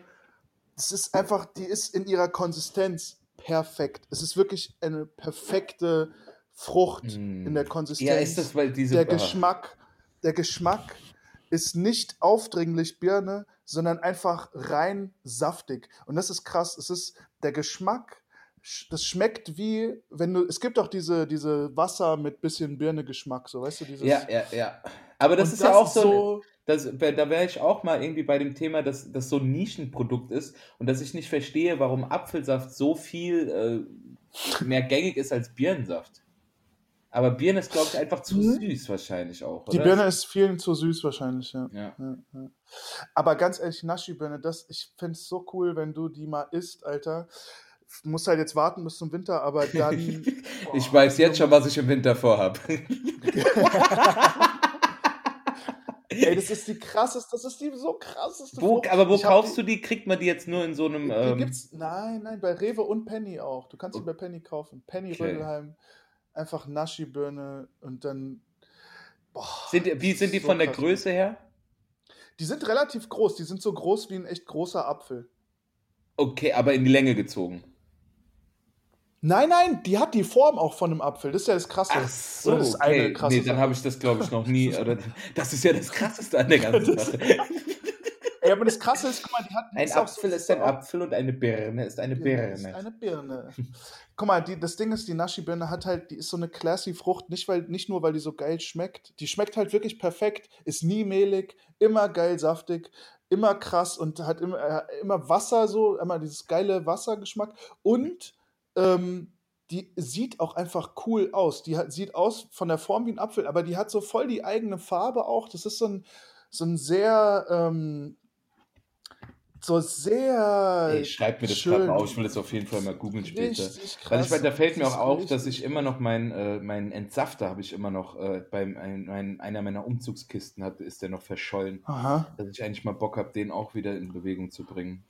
Das ist einfach, die ist in ihrer Konsistenz perfekt. Es ist wirklich eine perfekte Frucht Mm. in der Konsistenz. ja, ist das, weil diese. der Geschmack, der Geschmack ist nicht aufdringlich Birne, sondern einfach rein saftig. Und das ist krass. Es ist der Geschmack, sch- das schmeckt wie, wenn du, es gibt auch diese, diese Wasser mit bisschen Birne-Geschmack, so weißt du, dieses. Ja, ja, ja. Aber das ist ja auch so. so Das, da wäre ich auch mal irgendwie bei dem Thema, dass das so ein Nischenprodukt ist und dass ich nicht verstehe, warum Apfelsaft so viel äh, mehr gängig ist als Birnensaft. Aber Birne ist, glaube ich, einfach zu Mhm. süß wahrscheinlich auch. Die oder? Birne ist vielen zu süß wahrscheinlich, ja. Ja. ja, ja. Aber ganz ehrlich, Naschi-Birne, das, ich finde es so cool, wenn du die mal isst, Alter. Muss halt jetzt warten bis zum Winter, aber [laughs] dann. Ich weiß jetzt schon, was ich im Winter vorhab. [laughs] Ey, das ist die krasseste, das ist die so krasseste. Wo, aber wo Ich kaufst die, du die? Kriegt man die jetzt nur in so einem. Die Ähm, gibt's, nein, nein, bei Rewe und Penny auch. Du kannst die bei Penny kaufen. Penny Okay. Rödelheim, einfach Naschi-Birne und dann. Boah, Sind, wie sind die so von der. Größe her? Die sind relativ groß. Die sind so groß wie ein echt großer Apfel. Okay, aber in die Länge gezogen. Nein, nein, die hat die Form auch von einem Apfel. Das ist ja das Krasse. Ach so, Das ist eine okay. krasse Nee, dann habe ich das, glaube ich, noch nie. [laughs] Oder, das ist ja das Krasseste an der ganzen Sache. [laughs] Ey, aber das Krasse ist, guck mal, die hat. Ein Apfel ist ein Apfel und eine Birne ist eine Birne ist eine Birne. Guck mal, die, das Ding ist, die Naschi-Birne hat halt, die ist so eine classy Frucht, nicht, weil, nicht nur, weil die so geil schmeckt. Die schmeckt halt wirklich perfekt, ist nie mehlig, immer geil saftig, immer krass und hat immer, äh, immer Wasser so, immer dieses geile Wassergeschmack. Und ähm, die sieht auch einfach cool aus. Die hat, sieht aus von der Form wie ein Apfel, aber die hat so voll die eigene Farbe auch. Das ist so ein, so ein sehr, ähm, so sehr. Ey, schreib mir das gerade mal auf, ich will das auf jeden Fall mal googeln später. Krass. Weil ich meine, da fällt mir auch auf, dass ich immer noch meinen äh, mein Entsafter habe ich immer noch äh, ein, ein, einer meiner Umzugskisten hatte, ist der noch verschollen. Aha, Dass ich eigentlich mal Bock habe, den auch wieder in Bewegung zu bringen.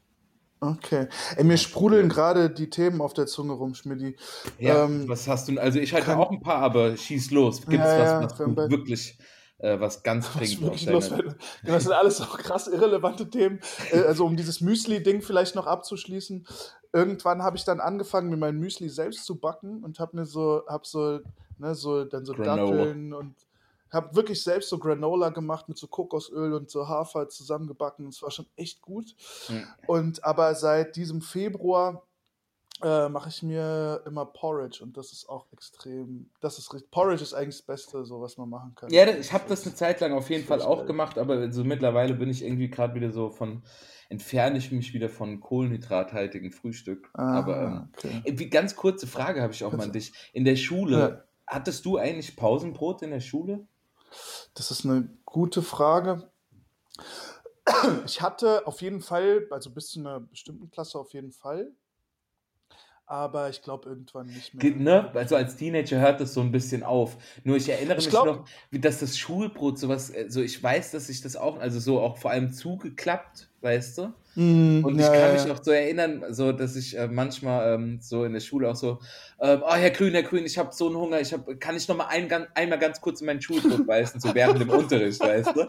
Okay. Ey, mir sprudeln gerade die Themen auf der Zunge rum, Schmidti. Ja, Ähm, was hast du? Also ich hatte kann- auch ein paar, aber schieß los. Gibt es Ja, was, ja, was haben du wirklich äh, was ganz [laughs] dringend los? Das sind alles so krass irrelevante Themen. Äh, Also um dieses Müsli-Ding vielleicht noch abzuschließen. Irgendwann habe ich dann angefangen, mir mein Müsli selbst zu backen und habe mir so, hab so, ne, so dann so Granola. Datteln und habe wirklich selbst so Granola gemacht mit so Kokosöl und so Hafer zusammengebacken. Es war schon echt gut. Hm. Und aber seit diesem Februar äh, mache ich mir immer Porridge und das ist auch extrem. Das ist richtig. Porridge ist eigentlich das Beste, so was man machen kann. Ja, ich habe das eine Zeit lang auf jeden Fall auch gemacht, aber so mittlerweile bin ich irgendwie gerade wieder so von, entferne ich mich wieder von kohlenhydrathaltigem Frühstück. Ah, aber ähm, okay. wie, ganz kurze Frage habe ich auch mal an dich. In der Schule, hattest du eigentlich Pausenbrot in der Schule? Das ist eine gute Frage. Ich hatte auf jeden Fall, also bis zu einer bestimmten Klasse auf jeden Fall, aber ich glaube irgendwann nicht mehr. Ne? Also als Teenager hört das so ein bisschen auf. Nur ich erinnere Ich mich glaub- noch, wie dass das Schulbrot sowas, äh, so ich weiß, dass ich das auch, also so auch vor allem zugeklappt, weißt du? Mm, Und ja, ich kann ja, mich noch so erinnern, so dass ich äh, manchmal ähm, so in der Schule auch so, ähm, oh Herr Grün, Herr Grün, ich habe so einen Hunger, ich hab, kann ich noch mal ein, einmal ganz kurz in meinen Schulbrot beißen, so während dem Unterricht, weißt du?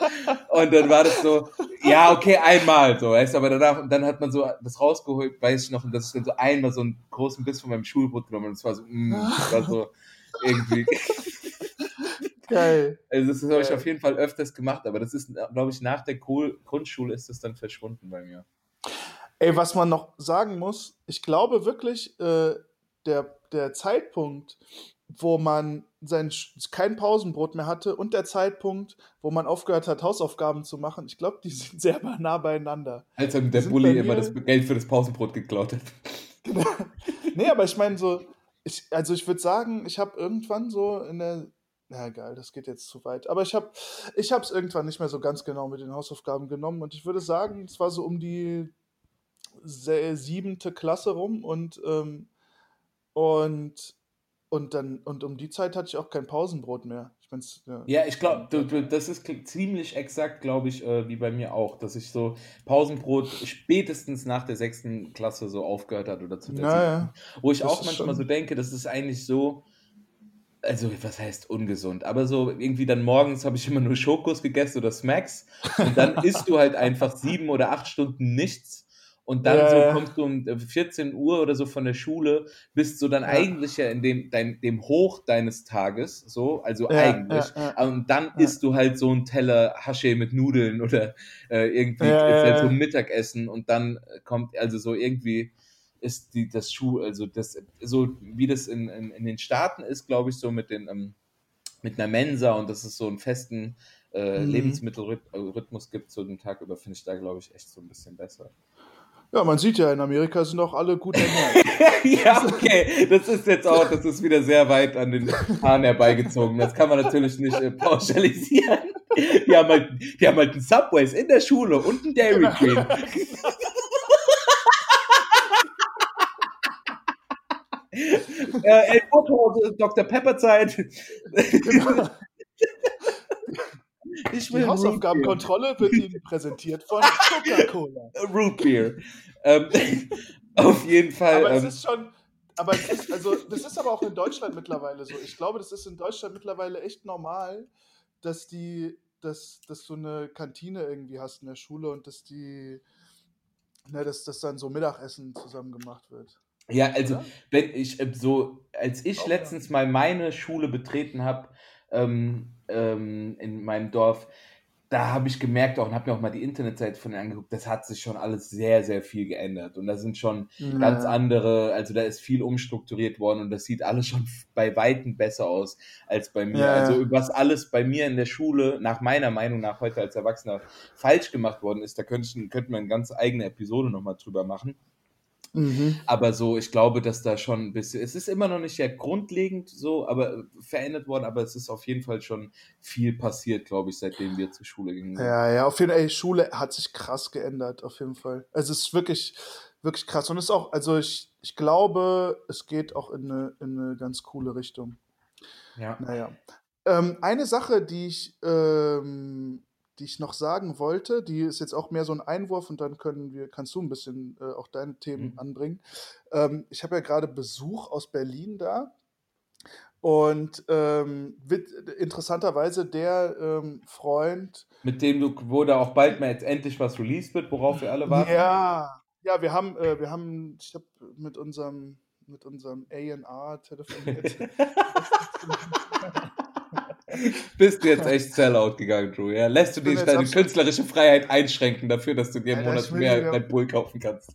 Und dann war das so, ja, okay, einmal, so, weißt du, aber danach, dann hat man so das rausgeholt, weiß ich noch, und dass ich dann so einmal so einen großen Biss von meinem Schulbrot genommen und es war so, mm, das war so irgendwie, [laughs] Geil. also das habe ich auf jeden Fall öfters gemacht, aber das ist, glaube ich, nach der Grundschule ist das dann verschwunden bei mir. Ey, was man noch sagen muss, ich glaube wirklich, äh, der, der Zeitpunkt, wo man sein, kein Pausenbrot mehr hatte und der Zeitpunkt, wo man aufgehört hat, Hausaufgaben zu machen, ich glaube, die [laughs] sind sehr nah beieinander. Als der Bulli immer das Geld für das Pausenbrot geklaut hat. [laughs] Nee, aber ich meine so, ich, also ich würde sagen, ich habe irgendwann so in der, na egal, das geht jetzt zu weit, aber ich habe ich es irgendwann nicht mehr so ganz genau mit den Hausaufgaben genommen und ich würde sagen, es war so um die siebente Klasse rum und ähm, und und dann und um die Zeit hatte ich auch kein Pausenbrot mehr. Ich mein's, ja. Ja, ich glaube, das ist ziemlich exakt, glaube ich, äh, wie bei mir auch, dass ich so Pausenbrot spätestens nach der sechsten Klasse so aufgehört hat oder zu der Ja, siebten. ja. Wo ich auch manchmal schon- so denke, das ist eigentlich so, also was heißt ungesund, aber so irgendwie dann morgens habe ich immer nur Schokos gegessen oder Smacks. Und dann [laughs] isst du halt einfach sieben oder acht Stunden nichts. Und dann Ja, so kommst du um 14 Uhr oder so von der Schule, bist so dann Ja. eigentlich ja in dem, dein, dem Hoch deines Tages, so, also Ja, eigentlich. Und dann isst du halt so einen Teller Haschee mit Nudeln oder äh, irgendwie ist halt so ein Mittagessen. Und dann kommt also so irgendwie ist die das Schuh also das so wie das in, in, in den Staaten ist glaube ich so mit den ähm, mit einer Mensa und dass es so einen festen äh, Mhm. Lebensmittelrhythmus gibt so den Tag über finde ich da glaube ich echt so ein bisschen besser. Ja, man sieht ja, in Amerika sind auch alle gut ernährt. [laughs] ja okay. Das ist jetzt auch das ist wieder sehr weit an den Haaren herbeigezogen. Das kann man natürlich nicht äh, pauschalisieren. Die haben halt die haben halt einen Subways in der Schule und einen Dairy Queen [laughs] äh, El Butter, Dr. Pepper Zeit. Genau. [laughs] Ich Die Hausaufgabenkontrolle wird Ihnen präsentiert von Coca-Cola. [laughs] Root Beer. Ähm, [laughs] auf jeden Fall. Aber es ähm, ist schon, aber es ist, also das ist aber auch in Deutschland mittlerweile so. Ich glaube, das ist in Deutschland mittlerweile echt normal, dass die, dass, dass du eine Kantine irgendwie hast in der Schule und dass die, ne, dass, dass dann so Mittagessen zusammen gemacht wird. Ja, also Oder? wenn ich äh, so, als ich Auch, letztens mal meine Schule betreten habe ähm, ähm, in meinem Dorf, da habe ich gemerkt auch und habe mir auch mal die Internetseite von denen angeguckt, das hat sich schon alles sehr, sehr viel geändert. Und da sind schon ganz Ja. andere, also da ist viel umstrukturiert worden und das sieht alles schon [laughs] bei Weitem besser aus als bei mir. Ja. Also was alles bei mir in der Schule, nach meiner Meinung nach heute als Erwachsener, falsch gemacht worden ist, da könnte, ich, könnte man eine ganz eigene Episode nochmal drüber machen. Mhm. Aber so, ich glaube, dass da schon ein bisschen, es ist immer noch nicht ja grundlegend so, aber äh, verändert worden, aber es ist auf jeden Fall schon viel passiert, glaube ich, seitdem wir zur Schule gingen. Ja, ja, auf jeden Fall, ey, Schule hat sich krass geändert, auf jeden Fall. Also es ist wirklich, wirklich krass. Und es ist auch, also ich, ich glaube, es geht auch in eine, in eine ganz coole Richtung. Ja. Naja. Ähm, eine Sache, die ich, ähm, die ich noch sagen wollte, die ist jetzt auch mehr so ein Einwurf und dann können wir, kannst du ein bisschen äh, auch deine Themen Mhm. anbringen. Ähm, ich habe ja gerade Besuch aus Berlin da. Und ähm, wit- interessanterweise der ähm, Freund, Mit dem du, wo da auch bald mal jetzt endlich was released wird, worauf wir alle warten. Ja, ja, wir haben, äh, wir haben, ich habe mit unserem, mit unserem A&R telefoniert. [laughs] [laughs] [laughs] Bist du jetzt echt Sellout gegangen, Drew, ja? Lässt du dich deine künstlerische Freiheit einschränken dafür, dass du dir im Monat mehr Red Bull kaufen kannst?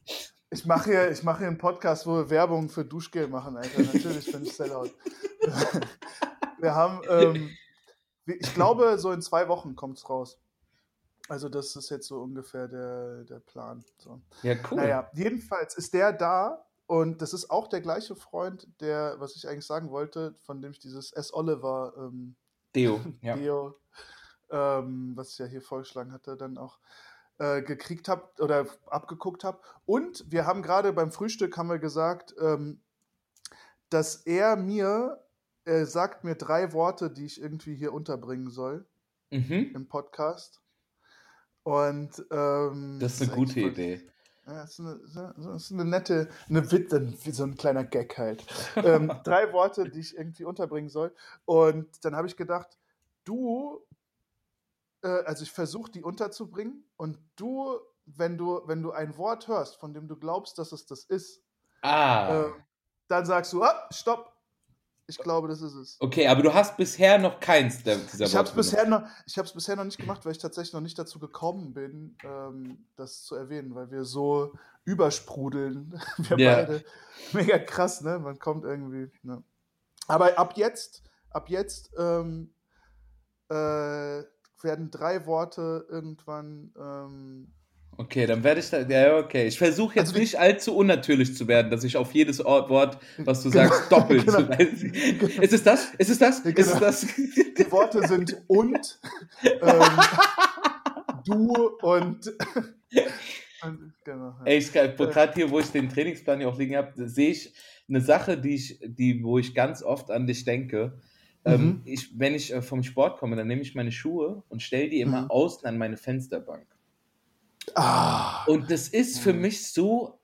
Ich mache hier, ich mache hier einen Podcast, wo wir Werbung für Duschgel machen, Alter. Natürlich bin ich Sellout. [laughs] wir haben, ähm, ich glaube, so in zwei Wochen kommt es raus. Also das ist jetzt so ungefähr der, der Plan. So. Ja, cool. Naja, jedenfalls ist der da und das ist auch der gleiche Freund, der, was ich eigentlich sagen wollte, von dem ich dieses S. Oliver ähm, Deo, ja. Deo, ähm, was ich ja hier vorgeschlagen hatte, dann auch äh, gekriegt habe oder abgeguckt habe. Und wir haben gerade beim Frühstück haben wir gesagt, ähm, dass er mir er sagt mir drei Worte, die ich irgendwie hier unterbringen soll Mhm. im Podcast. Und ähm, Das ist eine gute Idee. Ja, das ist eine, das ist eine nette, eine Witz, wie so ein kleiner Gag halt. [laughs] ähm, drei Worte, die ich irgendwie unterbringen soll. Und dann habe ich gedacht, du, äh, also ich versuche die unterzubringen und du, wenn du, wenn du ein Wort hörst, von dem du glaubst, dass es das ist, Ah. äh, dann sagst du, ah, stopp, ich glaube, das ist es. Okay, aber du hast bisher noch keins der, dieser Ich habe es Worte bisher, noch- ich hab's bisher noch nicht gemacht, weil ich tatsächlich noch nicht dazu gekommen bin, ähm, das zu erwähnen, weil wir so übersprudeln. [laughs] Wir Ja. beide. Mega krass, ne? Man kommt irgendwie. Ne? Aber ab jetzt, ab jetzt ähm, äh, werden drei Worte irgendwann. Ähm, Okay, dann werde ich da. Ja, okay. Ich versuche jetzt Also nicht allzu unnatürlich zu werden, dass ich auf jedes Ort, Wort, was du Genau, sagst, doppelt. genau. zu- Ist es das? Ist es das? Ist es Genau. das? die Worte sind und, ähm, du und. und genau. Ey, ich gerade hier, wo ich den Trainingsplan hier auch liegen habe, sehe ich eine Sache, die ich, die, wo ich ganz oft an dich denke. Ähm, Mhm. ich, wenn ich äh, vom Sport komme, dann nehme ich meine Schuhe und stelle die immer Mhm. außen an meine Fensterbank. Ah, Und das ist für Mhm. mich so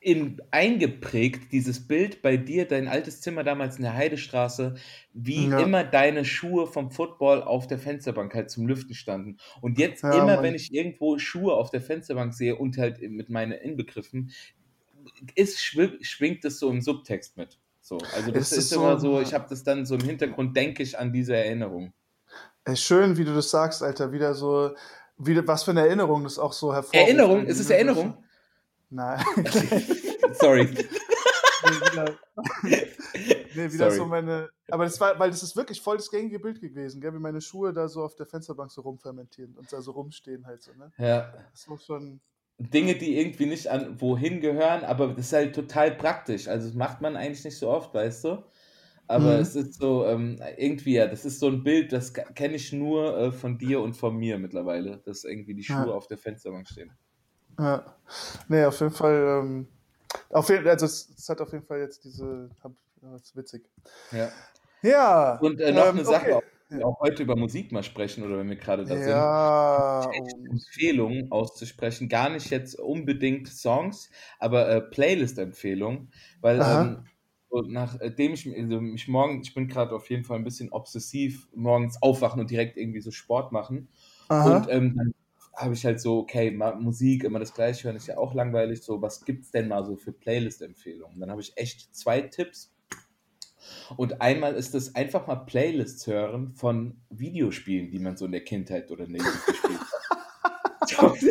in, eingeprägt, dieses Bild bei dir, dein altes Zimmer damals in der Heidestraße, wie Ja. immer deine Schuhe vom Football auf der Fensterbank halt zum Lüften standen. Und jetzt Ja, immer, Mann. wenn ich irgendwo Schuhe auf der Fensterbank sehe und halt mit meinen Inbegriffen, ist, schwingt, es so im Subtext mit. So, also das ist, ist immer so- so, ich habe das dann so im Hintergrund, denke ich an diese Erinnerung. ey, schön, wie du das sagst, Alter. Wieder so. Wieder, was für eine Erinnerung das auch so hervorruft. Erinnerung? Ist es ne? Erinnerung? Nein. [laughs] Sorry. nee, [laughs] wieder, nee, wieder so meine. Aber das war, weil das ist wirklich voll das gängige Bild gewesen, gell? wie meine Schuhe da so auf der Fensterbank so rumfermentieren und da so rumstehen halt so, ne? Ja. Das war schon. Dinge, die irgendwie nicht an wohin gehören, aber das ist halt total praktisch. Also das macht man eigentlich nicht so oft, weißt du? Aber Mhm. es ist so, ähm, irgendwie, ja, das ist so ein Bild, das kenne ich nur äh, von dir und von mir mittlerweile, dass irgendwie die Schuhe Ja. auf der Fensterbank stehen. Ja. Nee, auf jeden Fall. Ähm, auf jeden, also es, es hat auf jeden Fall jetzt diese. Hab, ja, das ist witzig. Ja. Ja. Und äh, noch ähm, eine Sache, okay. auch, auch heute über Musik mal sprechen oder wenn wir gerade da sind. Ja. Oh. Empfehlungen auszusprechen, gar nicht jetzt unbedingt Songs, aber äh, Playlist-Empfehlungen, weil ähm, so nachdem ich also mich morgen, ich bin gerade auf jeden Fall ein bisschen obsessiv, morgens aufwachen und direkt irgendwie so Sport machen. Aha. Und ähm, dann habe ich halt so, okay, Musik, immer das gleiche hören, ist ja auch langweilig. So, was gibt's denn mal so für Playlist-Empfehlungen? Dann habe ich echt zwei Tipps. Und einmal ist es einfach mal Playlists hören von Videospielen, die man so in der Kindheit oder in der Jugend gespielt hat. [laughs]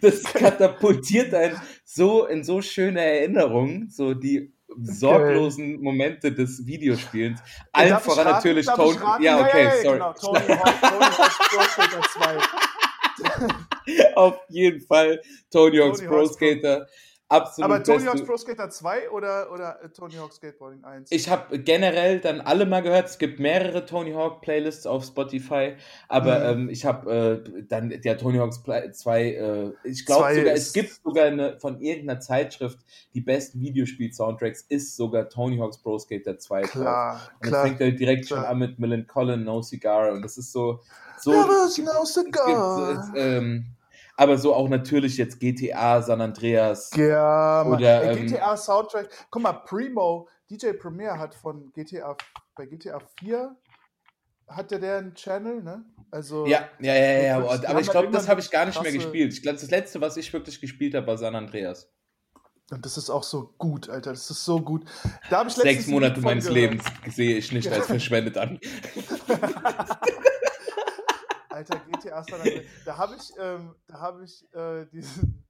Das [laughs] katapultiert einen so in so schöne Erinnerungen, so die sorglosen Momente des Videospielens. Allen voran raten? natürlich Tony. Ja, okay, sorry. Genau, Tony Hawk, Tony Hawk's Pro Skater 2. [laughs] Auf jeden Fall Tony Hawk's Tony Pro Hawk's Pro- Skater. Absolut Aber Tony Hawk's Pro Skater 2 oder, oder äh, Tony Hawk's Skateboarding 1? Ich habe generell dann alle mal gehört. Es gibt mehrere Tony Hawk Playlists auf Spotify, aber Mhm. ähm, ich habe äh, dann der Tony Hawk's 2. Äh, ich glaube sogar, es gibt sogar eine von irgendeiner Zeitschrift die besten Videospiel-Soundtracks ist sogar Tony Hawk's Pro Skater 2. drauf. klar, Und das klar. fängt halt direkt schon klar. an mit Millen Collin, No Cigar und das ist so so. There was no es gibt, cigar. es, ähm, aber so auch natürlich jetzt GTA, San Andreas. Ja, Mann. Oder, Ey, ähm, GTA Soundtrack. Guck mal, Primo, DJ Premier hat von GTA, bei GTA 4 hatte der einen Channel, ne? Also, Ja, ja, ja, ja. Aber haben ich glaube, das habe ich gar nicht mehr krasse- gespielt. Ich glaube, das letzte, was ich wirklich gespielt habe, war San Andreas. und das ist auch so gut, Alter. Das ist so gut. Da habe ich Sechs Monate meines gehört. Lebens sehe ich nicht als [laughs] verschwendet an. [laughs] Alter, GTA San Andreas. Da habe ich, ähm, da habe ich äh, diesen,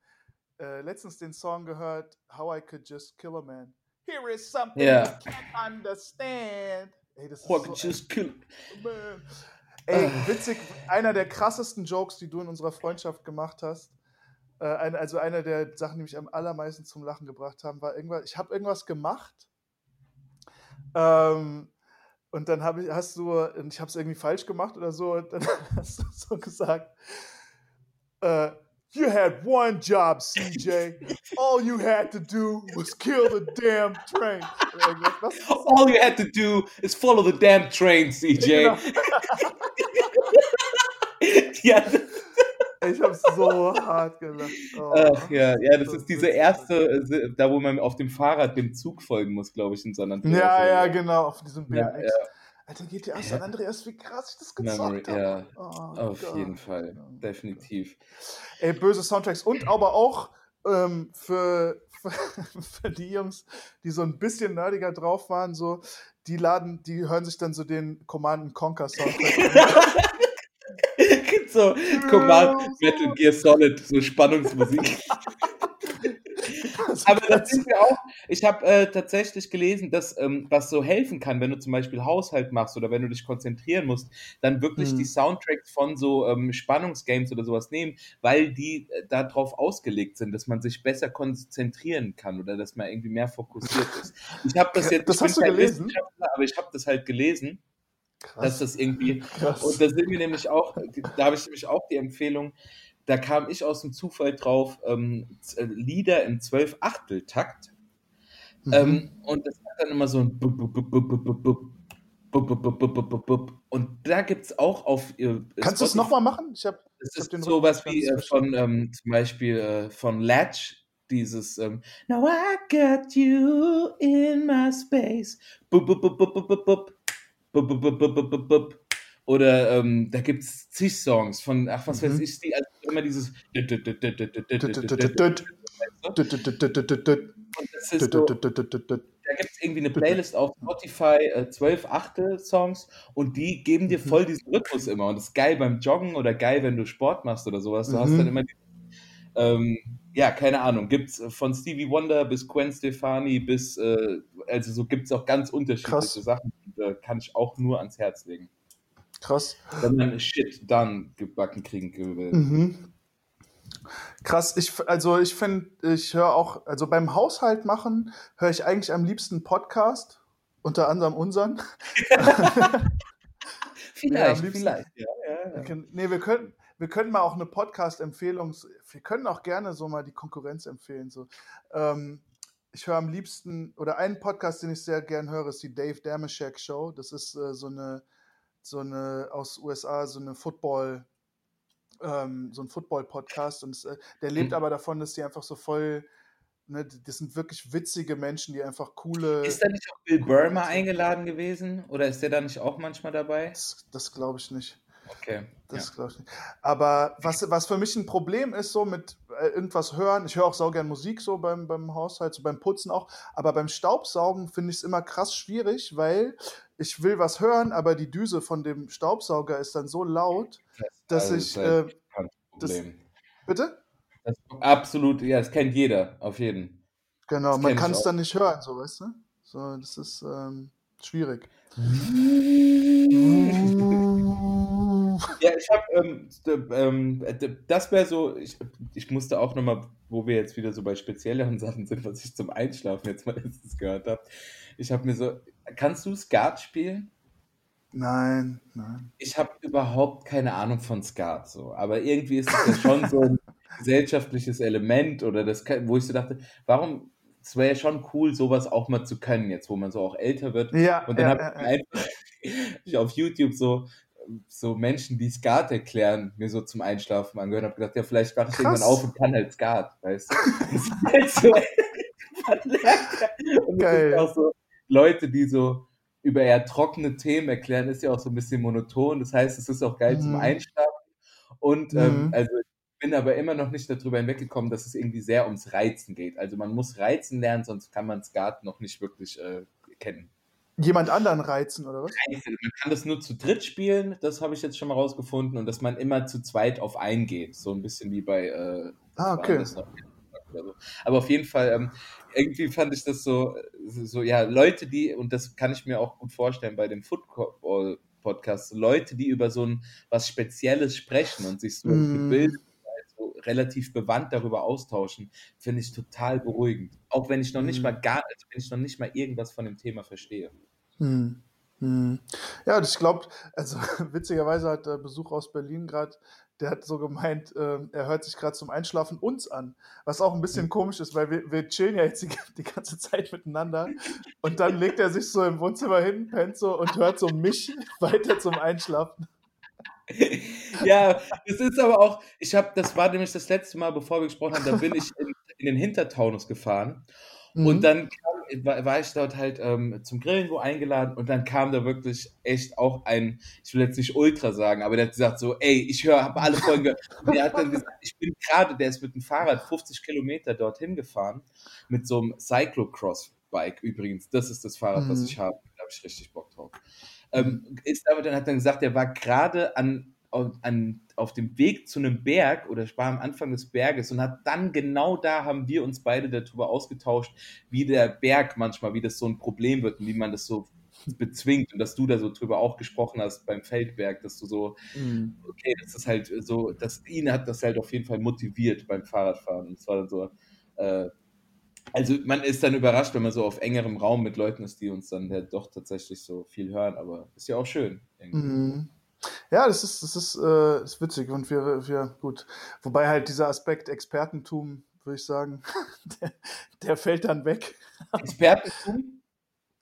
äh, letztens den Song gehört, How I Could Just Kill a Man. Here is something Ja. you can't understand. Ey, das ist Fuck, so just kill. Man. Ey, witzig, einer der krassesten Jokes, die du in unserer Freundschaft gemacht hast. Äh, ein, also einer der Sachen, die mich am allermeisten zum Lachen gebracht haben, war irgendwas, ich habe irgendwas gemacht. Ähm, und dann hab ich, hast du, und ich habe es irgendwie falsch gemacht oder so, und dann [laughs] hast du so gesagt, äh, You had one job, CJ. All you had to do was kill the damn train. All you had to do is follow the damn train, CJ. Genau. [laughs] ja, das, Ich habe so hart gelacht. Oh. ach, ja, ja, das So ist diese erste, äh, da wo man auf dem Fahrrad dem Zug folgen muss, glaube ich, in San Andreas. Ja, ja, genau, auf diesem Ja, BMX. Alter, GTA San Andreas, wie krass ich das gezockt habe. ja, Oh Auf Gott. jeden Fall, definitiv. Ey, böse Soundtracks und aber auch ähm, für, für, [laughs] für die Jungs, die so ein bisschen nerdiger drauf waren, so, die laden, die hören sich dann so den Command Conquer Soundtrack an. [laughs] so, Command Metal Gear Solid, so Spannungsmusik. [laughs] Aber das sind wir auch. Ich habe äh, tatsächlich gelesen, dass ähm, was so helfen kann, wenn du zum Beispiel Haushalt machst oder wenn du dich konzentrieren musst, dann wirklich Hm. die Soundtracks von so ähm, Spannungsgames oder sowas nehmen, weil die äh, darauf ausgelegt sind, dass man sich besser konzentrieren kann oder dass man irgendwie mehr fokussiert ist. Ich habe das jetzt. Das hast du gelesen? Aber ich habe das halt gelesen, Krass. Dass das irgendwie. Krass. Und da sind wir nämlich auch, da habe ich nämlich auch die Empfehlung, da kam ich aus dem Zufall drauf, ähm, Lieder im Zwölf-Achtel-Takt. Mhm. Ähm, und das hat dann immer so ein und da gibt es auch auf. Äh, Kannst du es nochmal machen? Ich hab, das ich ist hab sowas wie äh, von ähm, zum Beispiel äh, von Latch, dieses ähm, Now I got you in my space. Bup, bup, bup, bup, bup, bup bub, bub, bub, bub. Oder ähm, da gibt es zig Songs von, ach, was weiß Mhm. ich, die, also immer dieses. Da gibt es irgendwie eine Playlist auf Spotify, äh, 12 Achtel-Songs und die geben dir voll diesen Rhythmus immer. Und das ist geil beim Joggen oder geil, wenn du Sport machst oder sowas. Du hast Mhm. dann immer, die- ähm, ja, keine Ahnung, gibt es von Stevie Wonder bis Gwen Stefani bis, äh, also so gibt es auch ganz unterschiedliche Krass. Sachen. Äh, kann ich auch nur ans Herz legen. Krass. Wenn man Shit dann gebacken kriegen will. Mhm. Krass, ich, f- also ich finde, ich höre auch, also beim Haushalt machen höre ich eigentlich am liebsten Podcast, unter anderem unseren. [laughs] Vielleicht, liebsten- vielleicht. Ja, ja, Wir ja. können, nee, wir können, wir können mal auch eine Podcast-Empfehlung, wir können auch gerne so mal die Konkurrenz empfehlen. So. Ähm, ich höre am liebsten, oder einen Podcast, den ich sehr gern höre, ist die Dave Damashek Show. Das ist äh, so eine, so eine aus USA, so eine Football, ähm, so ein Football-Podcast. Und es, äh, der lebt Mhm. aber davon, dass die einfach so voll ne, das sind wirklich witzige Menschen, die einfach coole. Ist da nicht auch Bill Burmer eingeladen gewesen? Oder ist der da nicht auch manchmal dabei? Das, das glaube ich nicht. Okay. Das ja. glaube ich nicht. Aber was, was für mich ein Problem ist, so mit äh, irgendwas hören, ich höre auch saugern Musik so beim, beim Haushalt, so beim Putzen auch, aber beim Staubsaugen finde ich es immer krass schwierig, weil ich will was hören, aber die Düse von dem Staubsauger ist dann so laut, dass Also, ich. halt Äh, kein das- bitte? Das, absolut, ja, das kennt jeder, auf jeden. Genau, Das man kann es dann nicht hören, so weißt du? So, das ist ähm, schwierig. [laughs] Ja, ich habe, ähm, ähm, das wäre so, ich, ich musste auch nochmal, wo wir jetzt wieder so bei spezielleren [laughs] Sachen sind, was ich zum Einschlafen jetzt mal letztens gehört habe. Ich habe mir so, kannst du Skat spielen? Nein, nein. Ich habe überhaupt keine Ahnung von Skat, so, aber irgendwie ist es ja schon so ein [laughs] gesellschaftliches Element oder das, wo ich so dachte, warum, es wäre ja schon cool, sowas auch mal zu können, jetzt wo man so auch älter wird. Ja, Und dann ja, habe ja, ich ja. einfach [laughs] ich auf YouTube so, so Menschen, die Skat erklären, mir so zum Einschlafen angehört habe gedacht, ja, vielleicht wache ich irgendwann auf und kann halt Skat, weißt du? Halt [laughs] [laughs] und Geil. auch so Leute, die so über eher trockene Themen erklären, ist ja auch so ein bisschen monoton. Das heißt, es ist auch geil zum Mhm. Einschlafen. Und ähm, Mhm. also ich bin aber immer noch nicht darüber hinweggekommen, dass es irgendwie sehr ums Reizen geht. Also man muss Reizen lernen, sonst kann man Skat noch nicht wirklich äh, kennen. Jemand anderen reizen, oder was? Man kann das nur zu dritt spielen, das habe ich jetzt schon mal rausgefunden, und dass man immer zu zweit auf einen geht. So ein bisschen wie bei. Äh, Ah, okay. so. Aber auf jeden Fall, ähm, irgendwie fand ich das so, so, ja, Leute, die, und das kann ich mir auch gut vorstellen bei dem Football-Podcast, Leute, die über so ein was Spezielles sprechen und sich so gebildet, so relativ bewandt darüber austauschen, finde ich total beruhigend. Auch wenn ich noch nicht Mhm. mal gar, also wenn ich noch nicht mal irgendwas von dem Thema verstehe. Hm. Hm. Ja, und ich glaube, also [laughs] witzigerweise hat der Besuch aus Berlin gerade, der hat so gemeint, ähm, er hört sich gerade zum Einschlafen uns an. Was auch ein bisschen komisch ist, weil wir, wir chillen ja jetzt die, [laughs] die ganze Zeit miteinander. Und dann legt er sich so im Wohnzimmer hin, pennt so und hört so mich [laughs] weiter zum Einschlafen. ja, das ist aber auch, ich habe, das war nämlich das letzte Mal, bevor wir gesprochen haben, da bin ich in, in den Hintertaunus gefahren Mhm. und dann kam, war, war ich dort halt ähm, zum Grillen wo eingeladen und dann kam da wirklich echt auch ein, ich will jetzt nicht Ultra sagen, aber der hat gesagt so, ey, ich höre, habe alle Folgen gehört. Und der hat dann [laughs] gesagt, ich bin gerade, der ist mit dem Fahrrad 50 Kilometer dorthin gefahren, mit so einem Cyclocross-Bike übrigens. Das ist das Fahrrad, was Mhm. ich habe. Da habe ich richtig Bock drauf. Ähm, ist aber dann hat dann gesagt, er war gerade an, auf- an, auf dem Weg zu einem Berg oder war am Anfang des Berges und hat dann genau da haben wir uns beide darüber ausgetauscht, wie der Berg manchmal, wie das so ein Problem wird und wie man das so bezwingt und dass du da so drüber auch gesprochen hast beim Feldberg, dass du so, Mhm. okay, das ist halt so, dass ihn hat das halt auf jeden Fall motiviert beim Fahrradfahren. Und es war dann so, äh, also man ist dann überrascht, wenn man so auf engerem Raum mit Leuten ist, die uns dann ja doch tatsächlich so viel hören, aber ist ja auch schön. irgendwie. Mhm. Ja, das ist, das ist, äh, ist witzig und wir, wir, gut. Wobei halt dieser Aspekt Expertentum, würde ich sagen, [laughs] der, der fällt dann weg. Expertentum? [laughs]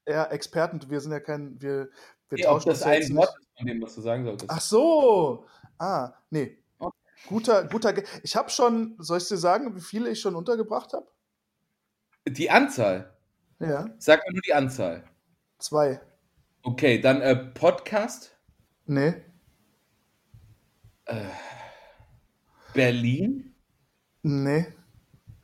Ja, Experten, wir sind ja kein, wir, wir Nee, tauschen das das ein Wort von dem, was du sagen solltest. Ach so. Ah, nee. Okay. Guter, guter. Ge ich habe schon, soll ich dir sagen, wie viele ich schon untergebracht habe? Die Anzahl. Ja, Sag mir nur die Anzahl. zwei. Okay, dann äh, Podcast. Nee. Äh, Berlin. Nee.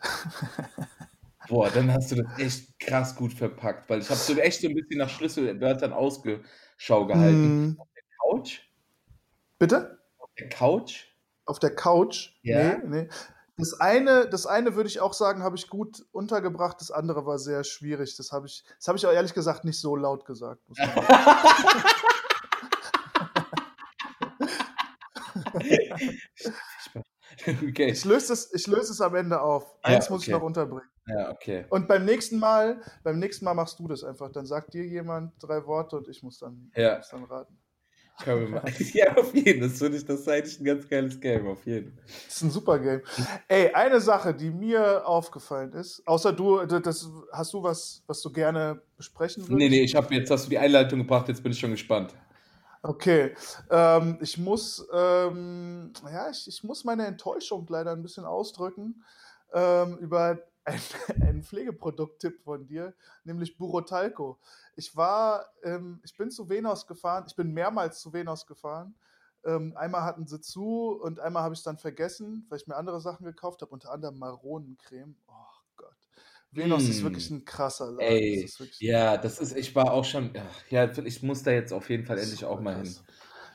[laughs] Boah, dann hast du das echt krass gut verpackt, weil ich habe so echt so ein bisschen nach Schlüsselwörtern Ausschau gehalten. Hm, Couch? bitte? Der Couch? Auf der Couch? Ja. Nee, nee. Das eine, das eine würde ich auch sagen, habe ich gut untergebracht. Das andere war sehr schwierig. Das habe ich, das habe ich auch ehrlich gesagt nicht so laut gesagt. [laughs] Muss man sagen. [laughs] okay. Ich löse es, ich löse es am Ende auf. Ja, Eins muss ich noch unterbringen. Ja, okay. Und beim nächsten Mal, beim nächsten Mal machst du das einfach. Dann sagt dir jemand drei Worte und ich muss dann, Ja. muss dann raten. Können wir [laughs] mal. [laughs] Ja, auf jeden Fall. Das finde ich, das ist eigentlich ein ganz geiles Game, auf jeden Das ist ein super Game. Ey, eine Sache, die mir aufgefallen ist, außer du, das, hast du was, was du gerne besprechen würdest? Nee, nee, ich habe jetzt hast du die Einleitung gebracht, jetzt bin ich schon gespannt. Okay, ähm, ich muss, ähm, ja, ich, ich muss meine Enttäuschung leider ein bisschen ausdrücken ähm, über ein, [laughs] ein Pflegeprodukt-Tipp von dir, nämlich Burotalco. Ich war, ähm, ich bin zu Venos gefahren, ich bin mehrmals zu Venos gefahren. Ähm, einmal hatten sie zu und einmal habe ich es dann vergessen, weil ich mir andere Sachen gekauft habe, unter anderem Maronencreme. Oh Gott. Venos ist wirklich ein krasser Laden. Ey, das ja, das ist, ich war auch schon, ja, ich muss da jetzt auf jeden Fall endlich auch mal hin.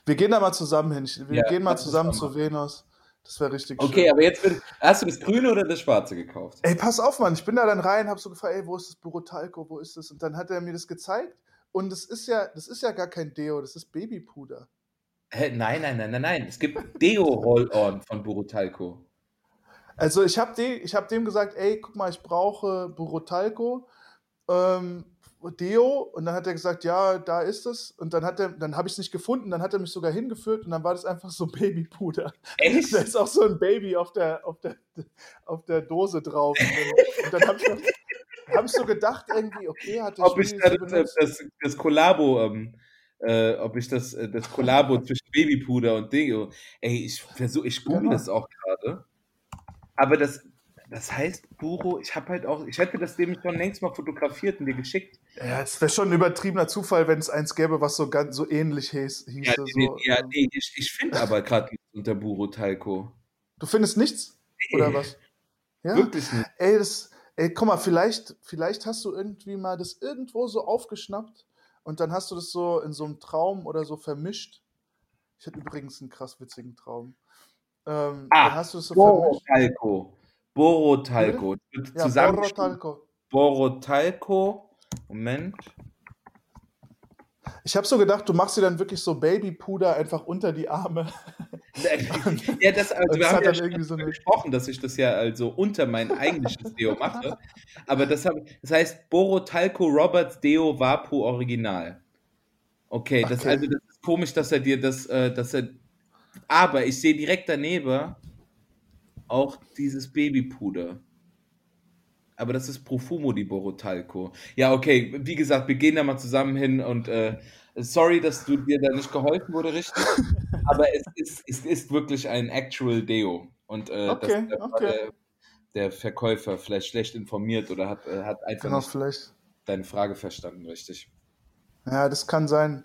Wir gehen da mal zusammen hin. Wir Ja, gehen mal zusammen zu. Venos. Das wäre richtig Okay, schön. aber jetzt bin, hast du das Grüne oder das Schwarze gekauft? Ey, pass auf, Mann. Ich bin da dann rein, habe so gefragt, ey, wo ist das Burotalco, wo ist das? Und dann hat er mir das gezeigt. Und das ist ja, das ist ja gar kein Deo, das ist Babypuder. Hä, nein, nein, nein, nein, nein. Es gibt Deo-Roll-On von Burutalco. Also ich habe ich hab dem gesagt, ey, guck mal, ich brauche Burotalco, ähm, Deo. Und dann hat er gesagt, ja, da ist es. Und dann hat er, dann habe ich es nicht gefunden. Dann hat er mich sogar hingeführt und dann war das einfach so Babypuder. Echt? [laughs] Da ist auch so ein Baby auf der, auf der, auf der Dose drauf. Und dann, habe ich, noch- hab ich so gedacht, irgendwie, okay, hat der Ob ich das, das, das Kollabo, ähm, äh, ob ich das, äh, das Kollabo [laughs] zwischen Babypuder und Deo, ey, ich versuche, ich google Genau. das auch gerade. Aber das, das heißt, Buro, ich habe halt auch, ich hätte das dem schon längst mal fotografiert und dir geschickt. Ja, es wäre schon ein übertriebener Zufall, wenn es eins gäbe, was so ganz so ähnlich hieß. Ja, hieße, nee, so, ja, ähm, nee, ich, ich finde aber gerade unter Buro Talco. Du findest nichts? Oder was? Ja. Wirklich nicht. Ey, das, ey, guck mal, vielleicht, vielleicht hast du irgendwie mal das irgendwo so aufgeschnappt und dann hast du das so in so einem Traum oder so vermischt. Ich hatte übrigens einen krass witzigen Traum. Ähm, Ah, hast du es so. Borotalco. Borotalco. Ja. Borotalco. Borotalco. Moment. Ich habe so gedacht, du machst dir dann wirklich so Babypuder einfach unter die Arme. [laughs] ja, das, also wir das haben hat ja irgendwie so gesprochen, dass ich das ja also unter mein eigentliches Deo mache. Aber das, hab, das heißt Borotalco Roberts Deo Vapu Original. Okay, das, Okay. also das ist komisch, dass er dir das, äh, dass er. Aber ich sehe direkt daneben auch dieses Babypuder. Aber das ist Profumo di Borotalco. Ja, okay, wie gesagt, wir gehen da mal zusammen hin und äh, sorry, dass du dir da nicht geholfen wurde, richtig. [laughs] Aber es ist, es ist wirklich ein Actual Deo. Und äh, Okay, das, okay. der, der Verkäufer vielleicht schlecht informiert oder hat, äh, hat einfach Genau, nicht vielleicht. deine Frage verstanden, richtig. Ja, das kann sein.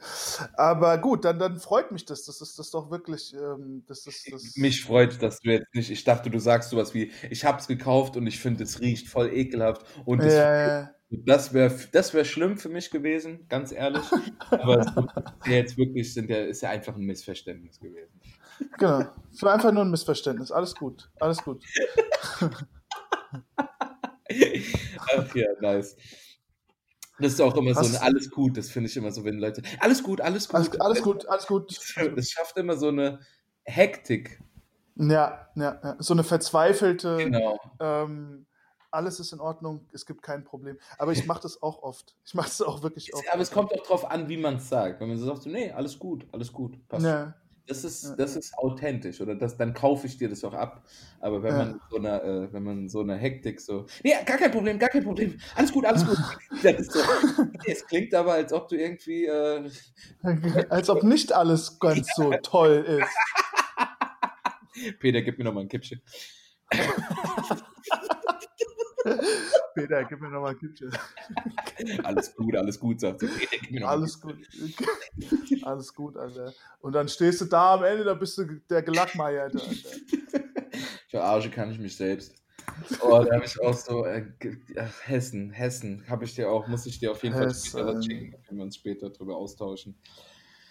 Aber gut, dann, dann freut mich das. Das ist das doch wirklich. Ähm, das ist, das Mich freut, dass du jetzt nicht, ich dachte, du sagst sowas wie, ich hab's gekauft und ich finde, es riecht voll ekelhaft und es Ja, ja, Das wäre das wär schlimm für mich gewesen, ganz ehrlich. Aber es ist jetzt wirklich sind ja, ist ja einfach ein Missverständnis gewesen. genau. Es war einfach nur ein Missverständnis. Alles gut. Alles gut. [laughs] Ach ja, nice. Das ist auch immer so ein alles gut, das finde ich immer so, wenn Leute. Alles gut, alles gut. Alles, alles gut, alles gut. Das schafft immer so eine Hektik. Ja, ja, ja. So eine verzweifelte, Genau. ähm, alles ist in Ordnung, es gibt kein Problem. Aber ich mache das auch oft. Ich mache das auch wirklich oft. Aber es kommt auch drauf an, wie man es sagt. Wenn man so sagt, nee, alles gut, alles gut, passt. Ja, Das ist, das ist authentisch oder das, dann kaufe ich dir das auch ab. Aber wenn Ja. man so eine, äh, wenn man so eine Hektik so, nee, gar kein Problem, gar kein Problem, alles gut, alles gut. [laughs] [laughs] Das so, es klingt aber, als ob du irgendwie, äh, [laughs] als ob nicht alles ganz so toll ist. Peter, gib mir noch mal ein Kippchen. Peter, gib mir nochmal Kippchen. [laughs] Alles gut, alles gut, sagt sie. Peter, gib mir noch mal ein Alles gut. [laughs] Alles gut, Alter. Und dann stehst du da am Ende, da bist du der Gelackmeierte, Alter. [laughs] Verarsche kann ich mich selbst. Oh, da habe ich auch so, äh, Hessen, Hessen, habe ich dir auch, muss ich dir auf jeden Fall später was Hessen. schicken, da können wir uns später drüber austauschen.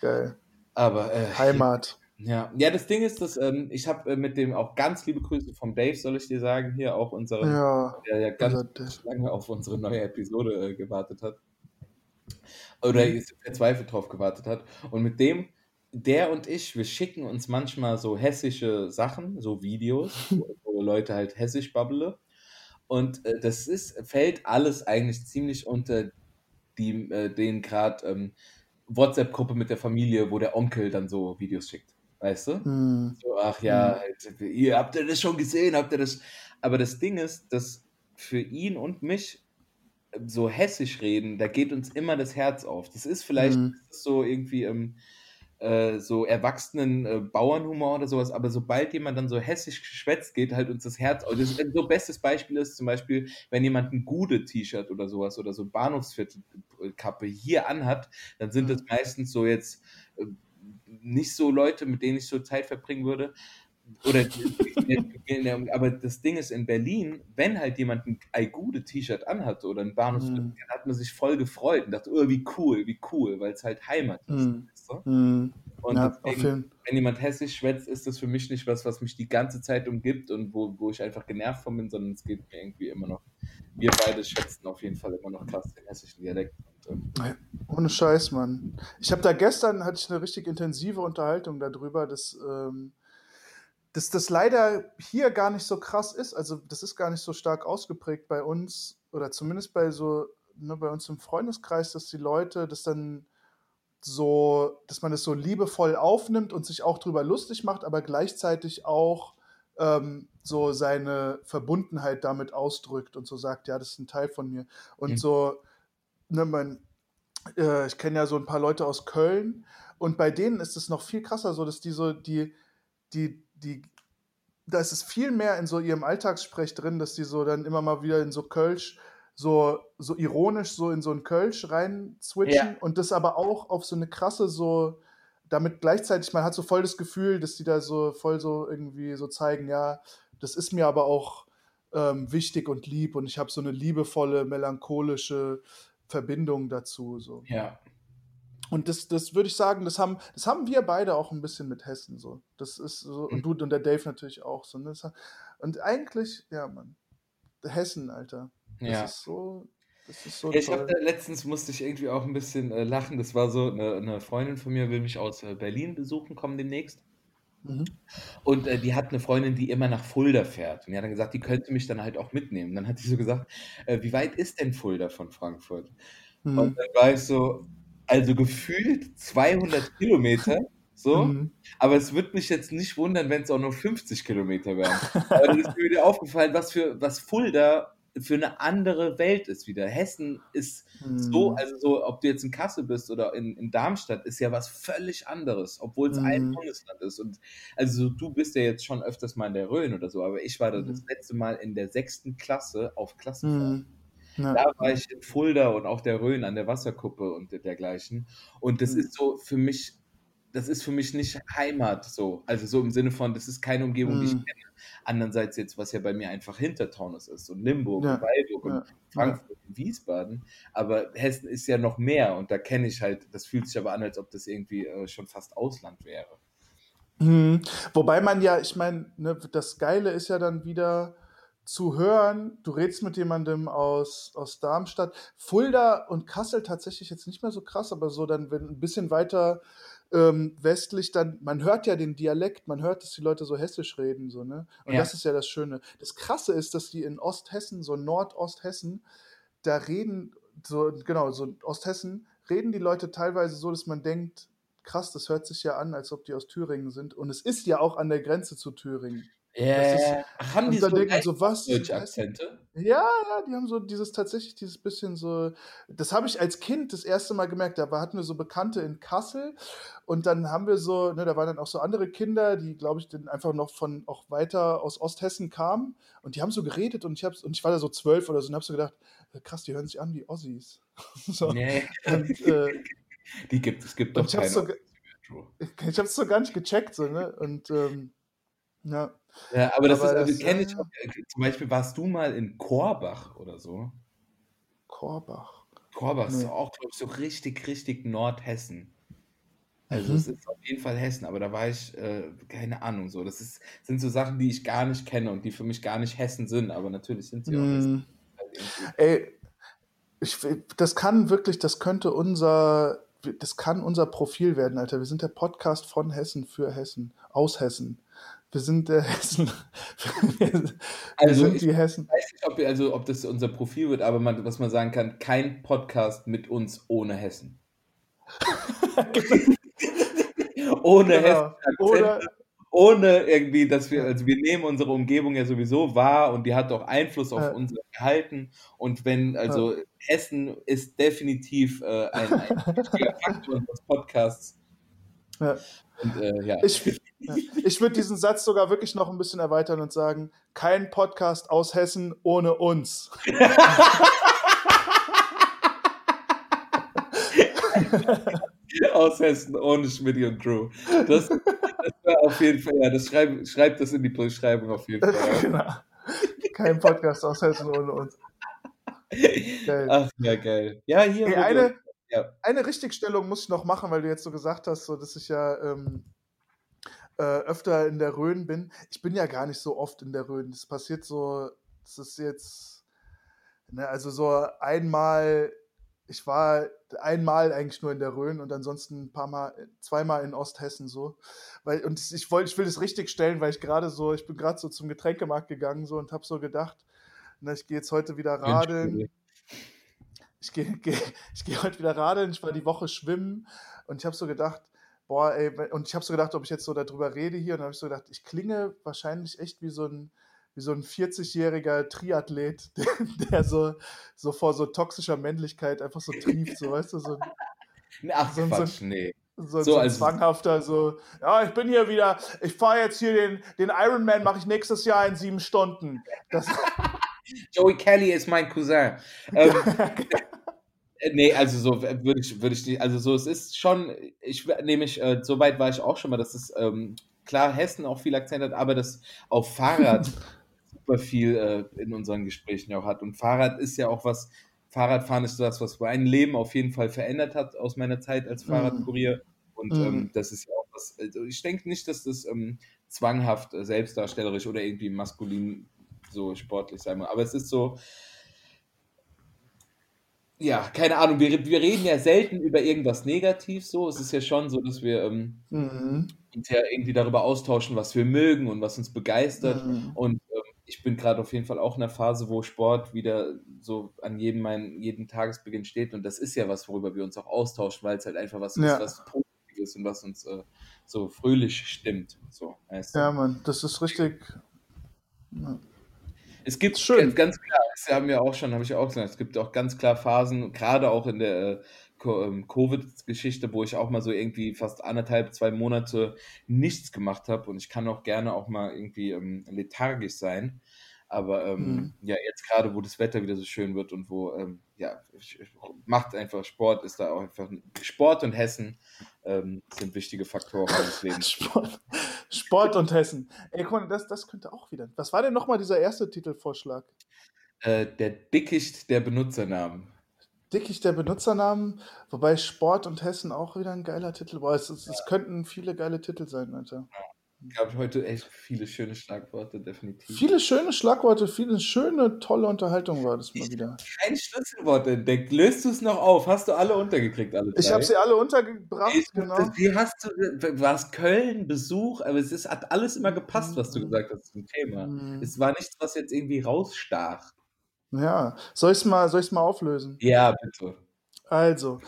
Geil. Aber, äh, Heimat. Ja, ja, das Ding ist, dass ähm, ich habe äh, mit dem auch ganz liebe Grüße vom Dave, soll ich dir sagen, hier auch unseren, Ja. der ja ganz lange auf unsere neue Episode äh, gewartet hat. Oder Mhm. verzweifelt drauf gewartet hat. Und mit dem, der und ich, wir schicken uns manchmal so hessische Sachen, so Videos, wo, Leute halt hessisch babbele. Und äh, das ist, fällt alles eigentlich ziemlich unter die, äh, den gerade ähm, WhatsApp-Gruppe mit der Familie, wo der Onkel dann so Videos schickt. Weißt du? Hm. So, ach ja, halt, ihr habt ihr das schon gesehen, habt ihr das. Aber das Ding ist, dass für ihn und mich äh, so hessisch reden, da geht uns immer das Herz auf. Das ist vielleicht Mhm. ist so irgendwie, ähm, äh, so erwachsenen äh, Bauernhumor oder sowas, aber sobald jemand dann so hessisch schwätzt, geht halt uns das Herz. aus. das, so bestes Beispiel ist zum Beispiel, wenn jemand ein Gude-T-Shirt oder sowas oder so Bahnhofsviertel-Kappe hier anhat, dann sind das meistens so jetzt äh, nicht so Leute, mit denen ich so Zeit verbringen würde. Oder, aber das Ding ist in Berlin, wenn halt jemand ein Aigude-T-Shirt anhat oder ein Mhm. dann hat man sich voll gefreut und dachte, oh, wie cool, wie cool, weil es halt Heimat ist. Weißt du? Mhm. Und Ja, deswegen, wenn jemand hessisch schwätzt, ist das für mich nicht was, was mich die ganze Zeit umgibt und wo, wo ich einfach genervt von bin, sondern es geht mir irgendwie immer noch. Wir beide schätzen auf jeden Fall immer noch krass den hessischen Dialekt. Ohne Scheiß, Mann. Ich habe da gestern hatte ich eine richtig intensive Unterhaltung darüber, dass, ähm, dass das leider hier gar nicht so krass ist. Also das ist gar nicht so stark ausgeprägt bei uns oder zumindest bei so ne, bei uns im Freundeskreis, dass die Leute das dann so, dass man das so liebevoll aufnimmt und sich auch drüber lustig macht, aber gleichzeitig auch ähm, so seine Verbundenheit damit ausdrückt und so sagt, ja, das ist ein Teil von mir. Und Mhm. so, ne, mein, äh, ich kenne ja so ein paar Leute aus Köln und bei denen ist es noch viel krasser, so dass die so, die, die, die, da ist es viel mehr in so ihrem Alltagssprech drin, dass die so dann immer mal wieder in so Kölsch so, so ironisch so in so ein Kölsch rein switchen Ja. und das aber auch auf so eine krasse so, damit gleichzeitig, man hat so voll das Gefühl, dass die da so voll so irgendwie so zeigen, ja, das ist mir aber auch ähm, wichtig und lieb und ich habe so eine liebevolle, melancholische Verbindung dazu. So. ja. Und das, das würde ich sagen, das haben, das haben wir beide auch ein bisschen mit Hessen so. Das ist so, und du und der Dave natürlich auch so. Ne? Und eigentlich, ja, Mann, Hessen, Alter. Das ja. ist so, das ist so ich habe letztens musste ich irgendwie auch ein bisschen äh, lachen. Das war so, eine, eine Freundin von mir will mich aus äh, Berlin besuchen, kommen demnächst. Mhm. Und äh, die hat eine Freundin, die immer nach Fulda fährt. Und die hat dann gesagt, die könnte mich dann halt auch mitnehmen. Dann hat sie so gesagt, äh, wie weit ist denn Fulda von Frankfurt? Und Mhm. dann war ich so, also gefühlt 200 Kilometer, so. Mhm. Aber es würde mich jetzt nicht wundern, wenn es auch nur 50 Kilometer wären. Aber dann ist mir wieder aufgefallen, was für was Fulda für eine andere Welt ist wieder. Hessen ist so, Mhm. also so, ob du jetzt in Kassel bist oder in, in Darmstadt, ist ja was völlig anderes, obwohl es ein Mhm. Bundesland ist. Und also du bist ja jetzt schon öfters mal in der Rhön oder so, aber ich war da Mhm. das letzte Mal in der sechsten Klasse auf Klassenfahrt. Mhm. Ja. Da war ich in Fulda und auch der Rhön an der Wasserkuppe und dergleichen. Und das Mhm. ist so für mich, das ist für mich nicht Heimat so. Also so im Sinne von, das ist keine Umgebung, die ich Mhm. kenne. Andererseits jetzt, was ja bei mir einfach Hintertaunus ist und Limburg Ja. und Weilburg und Ja. Frankfurt und Wiesbaden. Aber Hessen ist ja noch mehr und da kenne ich halt, das fühlt sich aber an, als ob das irgendwie äh, schon fast Ausland wäre. Mhm. Wobei man ja, ich meine, ne, das Geile ist ja dann wieder zu hören, du redest mit jemandem aus, aus Darmstadt, Fulda und Kassel tatsächlich jetzt nicht mehr so krass, aber so dann, wenn ein bisschen weiter ähm, westlich, dann, man hört ja den Dialekt, man hört, dass die Leute so hessisch reden, so, ne? Und Ja. das ist ja das Schöne. Das Krasse ist, dass die in Osthessen, so Nordosthessen, da reden, so, genau, so Osthessen, reden die Leute teilweise so, dass man denkt, krass, das hört sich ja an, als ob die aus Thüringen sind. Und es ist ja auch an der Grenze zu Thüringen. Das ist- Ach, haben die so denkt man so, was? deutsche Akzente? Ja, ja, die haben so dieses tatsächlich dieses bisschen so. Das habe ich als Kind das erste Mal gemerkt. Da hatten wir so Bekannte in Kassel und dann haben wir so, ne, da waren dann auch so andere Kinder, die, glaube ich, dann einfach noch von auch weiter aus Osthessen kamen und die haben so geredet und ich hab's, und ich war da so zwölf oder so und habe so gedacht, äh, krass, die hören sich an wie Ossis. [laughs] so. Nee, Und, äh, die gibt es. gibt doch und ich habe keine. so, [laughs] hab's so gar nicht gecheckt, so, ne? Und ähm, ja. Ja, aber das Aber ist, also das, kenne ich ja. auch, zum Beispiel warst du mal in Korbach oder so? Korbach. Korbach ist Nee. doch auch, glaube ich, so richtig, richtig Nordhessen. Also Mhm. es ist auf jeden Fall Hessen, aber da war ich, äh, keine Ahnung, so. Das ist, sind so Sachen, die ich gar nicht kenne und die für mich gar nicht Hessen sind, aber natürlich sind sie auch Hessen. Mm. Halt. Ey, ich, das kann wirklich, das könnte unser, das kann unser Profil werden, Alter. Wir sind der Podcast von Hessen für Hessen, aus Hessen. Wir sind der [laughs] Hessen. Wir, Also sind ich die Hessen. weiß nicht, ob, also, ob das unser Profil wird, aber man, was man sagen kann, kein Podcast mit uns ohne Hessen. [laughs] ohne Genau. Hessen. Oder, ohne irgendwie, dass wir, also wir nehmen unsere Umgebung ja sowieso wahr und die hat auch Einfluss auf Ja. unser Verhalten. Und wenn, also Hessen ist definitiv äh, ein, ein wichtiger [laughs] Faktor unseres Podcasts. Ja. Und, äh, ja. Ich, ja. [laughs] ich würde diesen Satz sogar wirklich noch ein bisschen erweitern und sagen, kein Podcast aus Hessen ohne uns. aus Hessen ohne Schmidt und Crew. Das, das war auf jeden Fall, ja, das schreib, schreibt das in die Beschreibung auf jeden Fall. Genau. Kein Podcast aus Hessen ohne uns. Geil. Ach ja, geil. Ja, hier. Hey, eine, ja. eine Richtigstellung muss ich noch machen, weil du jetzt so gesagt hast, so, dass ich ja ähm, äh, öfter in der Rhön bin. Ich bin ja gar nicht so oft in der Rhön. Das passiert so, das ist jetzt, ne, also so einmal ich war einmal eigentlich nur in der Rhön und ansonsten ein paar Mal, zweimal in Osthessen so. Weil, und ich wollte, ich will das richtig stellen, weil ich gerade so, ich bin gerade so zum Getränkemarkt gegangen so und habe so gedacht, na, ich gehe jetzt heute wieder radeln. Ich gehe geh, [laughs] ich geh heute wieder radeln, ich war die Woche schwimmen und ich habe so gedacht, boah, ey, und ich habe so gedacht, ob ich jetzt so darüber rede hier und dann habe ich so gedacht, ich klinge wahrscheinlich echt wie so ein wie so ein 40-jähriger Triathlet, [laughs] der, der, so, so vor so toxischer Männlichkeit einfach so trieft, so weißt du, so, [laughs] Ach, so, Quatsch, so, nee. So, so, so ein zwanghafter, so, ja, ich bin hier wieder, ich fahre jetzt hier den, den Ironman, mache ich nächstes Jahr in sieben Stunden. Das [laughs] Joey Kelly ist mein Cousin. Ähm, nee, also so würde ich, würde ich nicht, also so, es ist schon, ich nehme ich, äh, so weit war ich auch schon mal, dass es ähm, klar Hessen auch viel Akzent hat, aber das auf Fahrrad [laughs] super viel äh, in unseren Gesprächen auch hat. Und Fahrrad ist ja auch was, Fahrradfahren ist das, was mein Leben auf jeden Fall verändert hat aus meiner Zeit als mhm. Fahrradkurier. Und mhm. ähm, das ist ja auch was, also ich denke nicht, dass das ähm, zwanghaft äh, selbstdarstellerisch oder irgendwie maskulin so sportlich sein muss. Aber es ist so, ja, keine Ahnung, wir, wir reden ja selten über irgendwas negativ so. Es ist ja schon so, dass wir ähm, mhm. uns ja irgendwie darüber austauschen, was wir mögen und was uns begeistert. Mhm. Und ähm, ich bin gerade auf jeden Fall auch in einer Phase, wo Sport wieder so an jedem, mein, jeden Tagesbeginn steht. Und das ist ja was, worüber wir uns auch austauschen, weil es halt einfach was ja. ist, was positiv ist und was uns äh, so fröhlich stimmt. So, weißt du? Ja, Mann, das ist richtig. Ja. Es gibt Schön. ganz klar, es haben wir auch schon, habe ich auch gesagt, es gibt auch ganz klar Phasen, gerade auch in der äh, ähm, Covid-Geschichte, wo ich auch mal so irgendwie fast anderthalb, zwei Monate nichts gemacht habe und ich kann auch gerne auch mal irgendwie ähm, lethargisch sein. Aber ähm, mhm. ja, jetzt gerade, wo das Wetter wieder so schön wird und wo, ähm, ja, macht einfach Sport, ist da auch einfach, Sport und Hessen ähm, sind wichtige Faktoren des [laughs] Lebens. Sport, Sport und Hessen. Ey, guck mal, das, das könnte auch wieder. Was war denn nochmal dieser erste Titelvorschlag? Äh, der Dickicht der Benutzernamen. Dickicht der Benutzernamen, wobei Sport und Hessen auch wieder ein geiler Titel war. Es, es, es könnten viele geile Titel sein, Alter. Ja gab heute echt viele schöne Schlagworte, definitiv. Viele schöne Schlagworte, viele schöne, tolle Unterhaltung war das mal wieder. Kein Schlüsselwort entdeckt. Löst du es noch auf? Hast du alle untergekriegt, alle drei? Ich habe sie alle untergebracht, ich, genau. Wie hast du, war es Köln, Besuch, aber es ist, hat alles immer gepasst, was du mhm. gesagt hast zum Thema. Mhm. Es war nichts, was jetzt irgendwie rausstach. Ja, soll ich es mal, mal auflösen? Ja, bitte. Also,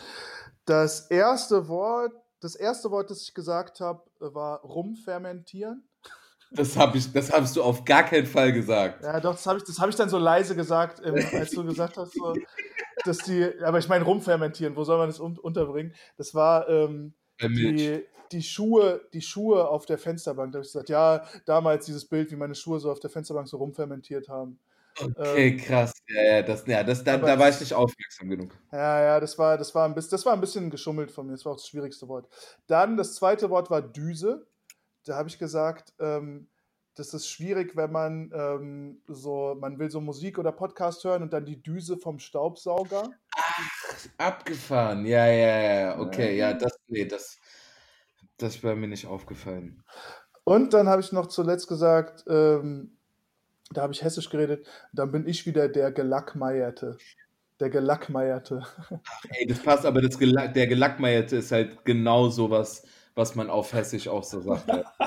das erste Wort das erste Wort, das ich gesagt habe, war rumfermentieren. Das, hab ich, das hast du auf gar keinen Fall gesagt. Ja, doch, das habe ich, hab ich dann so leise gesagt, ähm, als du gesagt hast, so, dass die, aber ich meine rumfermentieren, wo soll man das un unterbringen? Das war ähm, die, die, Schuhe, die Schuhe auf der Fensterbank. Da habe ich gesagt, ja, damals dieses Bild, wie meine Schuhe so auf der Fensterbank so rumfermentiert haben. Okay, ähm, krass. Ja, ja, das, ja das, da, da war ich nicht aufmerksam genug. Ja, ja, das war, das, war ein bisschen, das war ein bisschen geschummelt von mir. Das war auch das schwierigste Wort. Dann das zweite Wort war Düse. Da habe ich gesagt, ähm, das ist schwierig, wenn man ähm, so, man will so Musik oder Podcast hören und dann die Düse vom Staubsauger. Ach, abgefahren. Ja, ja, ja. Okay, ja, ja das, nee, das, das wäre mir nicht aufgefallen. Und dann habe ich noch zuletzt gesagt, ähm, da habe ich hessisch geredet. Dann bin ich wieder der Gelackmeierte. Der Gelackmeierte. Ey, das passt, aber das Gelack, der Gelackmeierte ist halt genau sowas, was man auf hessisch auch so sagt. [laughs]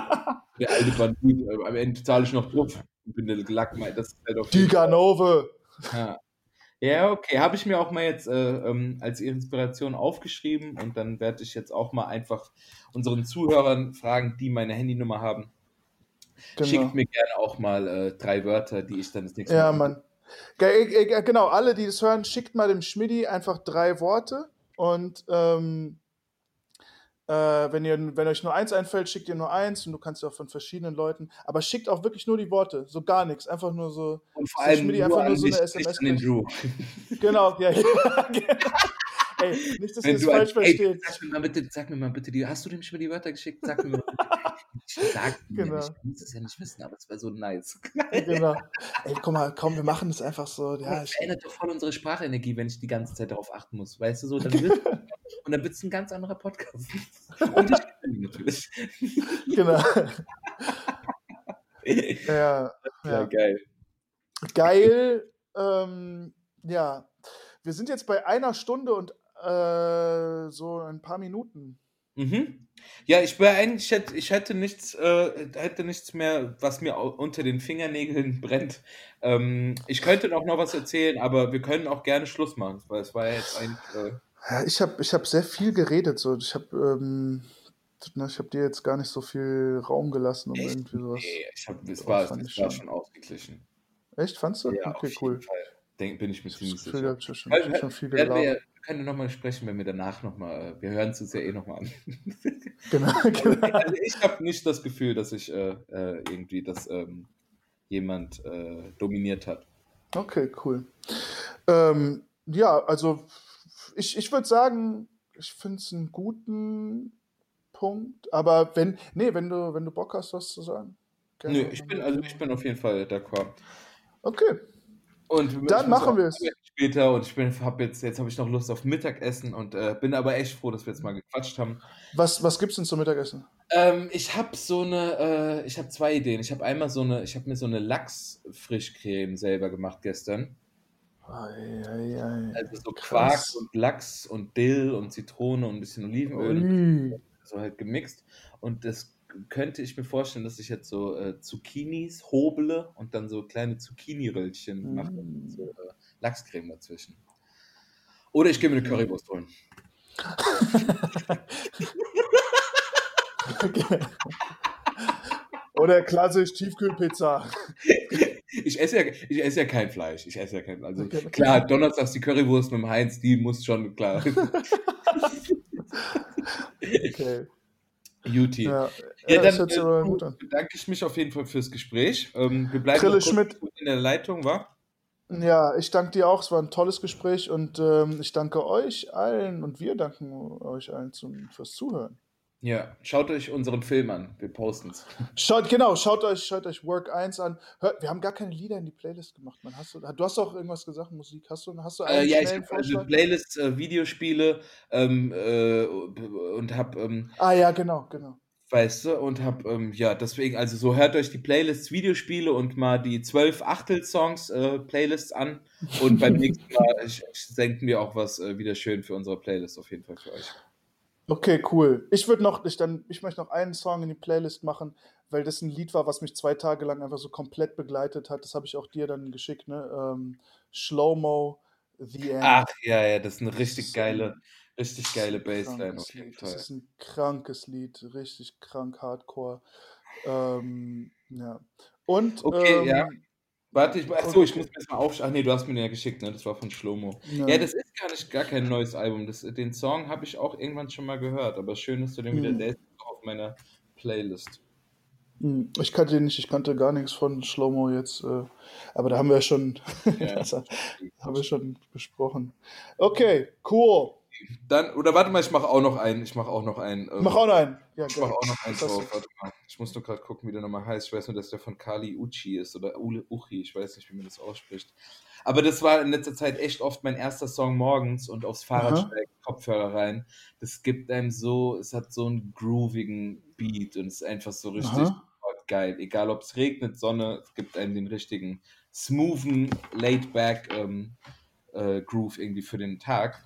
der alte Bandit, äh, am Ende zahle ich noch drauf. Ich bin der Gelackmeierte. halt Die Ganove. Ja. Ja, okay. Habe ich mir auch mal jetzt äh, ähm, als Inspiration aufgeschrieben und dann werde ich jetzt auch mal einfach unseren Zuhörern fragen, die meine Handynummer haben, Genau. Schickt mir gerne auch mal äh, drei Wörter, die ich dann das nächste Mal. Ja, Mann. Genau, alle, die das hören, schickt mal dem Schmidti einfach drei Worte und ähm, Äh, wenn, ihr, wenn euch nur eins einfällt, schickt ihr nur eins und du kannst ja auch von verschiedenen Leuten. Aber schickt auch wirklich nur die Worte, so gar nichts. Einfach nur so. Und vor allem Media nur einfach nur so eine SMS an den kriegen. Drew. Genau, ja. ja. [laughs] Ey, [laughs] nicht, dass ihr Wenn es du falsch versteht. sag mir mal bitte, sag mir mal bitte, die, hast du dem schon mal die Wörter geschickt? Sag mir mal bitte. [laughs] Sag mir Genau. nicht, ich muss es ja nicht wissen, aber es wäre so nice. genau. Ey, guck mal, komm, wir machen das einfach so. Ja, Das ich, verändert doch voll unsere Sprachenergie, wenn ich die ganze Zeit darauf achten muss. Weißt du so, dann wird [laughs] und dann wird es ein ganz anderer Podcast. Und ich bin natürlich. genau. Ja, Ja, ja. geil. Geil. Ähm, ja, wir sind jetzt bei einer Stunde und äh, so ein paar Minuten. Mhm. Ja, ich wäre eigentlich, ich hätte, ich hätte nichts, äh, hätte nichts mehr, was mir unter den Fingernägeln brennt. Ähm, ich könnte noch noch was erzählen, aber wir können auch gerne Schluss machen, weil es war ja jetzt eigentlich. Äh, Ja, ich habe ich hab sehr viel geredet. So. Ich habe ähm, na, ich hab dir jetzt gar nicht so viel Raum gelassen, um Echt? irgendwie sowas. nee, ich hab, es war, es war schon. ausgeglichen. Echt, fandst du? Ja, auf okay, jeden cool. Fall. Denk, bin ich mir ziemlich sicher. ich schon, schon viel werden können nochmal sprechen, wenn wir danach nochmal, wir hören es uns ja eh nochmal an. [laughs] Genau, [laughs] genau. also ich habe nicht das Gefühl, dass ich äh, äh, irgendwie, dass ähm, jemand äh, dominiert hat. Okay, cool. Ähm, ja, also ich, ich würde sagen, ich finde es einen guten Punkt. Aber wenn, nee, wenn du, wenn du Bock hast, was zu sagen. gerne Nö, ich bin, also ich bin auf jeden Fall d'accord. Okay, Und Dann machen wir es. Später und ich bin, hab jetzt, jetzt habe ich noch Lust auf Mittagessen und äh, bin aber echt froh, dass wir jetzt mal gequatscht haben. was, was gibt's denn zum Mittagessen? Ähm, ich habe so eine, äh, ich habe zwei Ideen. Ich habe einmal so eine, ich habe mir so eine Lachs-Frischcreme selber gemacht gestern. Ei, ei, ei. Also so Quark Krass. und Lachs und Dill und Zitrone und ein bisschen Olivenöl. Ui. so halt gemixt. Und das könnte ich mir vorstellen, dass ich jetzt so äh, Zucchinis hobele und dann so kleine Zucchini-Röllchen mache. Mm. mit So äh, Lachscreme dazwischen. Oder ich gehe mir eine Currywurst holen. Oder klassisch Tiefkühlpizza. Ich esse ja, ich esse ja kein Fleisch. Ich esse ja kein Also Okay. klar, donnerstags die Currywurst mit dem Heinz, die muss schon klar. Okay. Juti. Ja, Ja, ja, dann äh, an. bedanke ich mich auf jeden Fall fürs Gespräch. Ähm, wir bleiben kurz Schmidt. in der Leitung, wa? Ja, ich danke dir auch. Es war ein tolles Gespräch und ähm, ich danke euch allen und wir danken euch allen zum, fürs Zuhören. Ja, schaut euch unseren Film an. Wir posten's. Schaut, genau, schaut euch, schaut euch Work 1 an. Hört, wir haben gar keine Lieder in die Playlist gemacht, man. Hast du, du hast auch irgendwas gesagt, Musik. Hast du, hast du einen Äh, ja, ich habe also? Playlists, äh, Videospiele ähm, äh, und habe, ähm, Ah ja, genau, genau. Weißt du, und habe, ähm, ja, deswegen, also so hört euch die Playlists, Videospiele und mal die 12 Achtel-Songs äh, Playlists an und beim [laughs] nächsten Mal ich, ich senken wir auch was äh, wieder schön für unsere Playlist auf jeden Fall für euch. Okay, cool. Ich würde noch, ich dann, ich möchte noch einen Song in die Playlist machen, weil das ein Lied war, was mich zwei Tage lang einfach so komplett begleitet hat. Das habe ich auch dir dann geschickt, ne? Ähm, Slow-Mo, The End. Ach, ja, ja, das ist eine richtig geile, richtig geile Bassline auf jeden. Das ist ein krankes Lied, richtig krank Hardcore. Ähm, ja. Und Okay, ähm, ja. Warte, ich, achso, und- ich muss mir das mal aufschreiben. Ach nee, du hast mir den ja geschickt, ne? Das war von Schlomo. ja. Ja, das ist gar nicht gar kein neues Album. Das, den Song habe ich auch irgendwann schon mal gehört, aber schön, dass du den wieder, Hm. der ist auch auf meiner Playlist. Hm, Ich kannte ihn nicht, ich kannte gar nichts von Shlomo jetzt, äh, aber da haben wir [laughs] ja schon, [laughs] Ja. haben wir schon besprochen. Okay, cool. Dann, oder warte mal, ich mache auch noch einen. Ich mache auch noch einen. ähm, Mach auch noch einen. Ja, ich mache auch noch einen drauf. Warte mal. Ich muss nur gerade gucken, wie der nochmal heißt. Ich weiß nur, dass der von Kali Uchi ist oder Ule Uchi. Ich weiß nicht, wie man das ausspricht. Aber das war in letzter Zeit echt oft mein erster Song morgens und aufs Fahrrad Aha. steigen, Kopfhörer rein. Das gibt einem so, es hat so einen groovigen Beat und es ist einfach so richtig Aha. geil. Egal ob es regnet, Sonne, es gibt einem den richtigen smoothen, laid-back ähm, äh, Groove irgendwie für den Tag.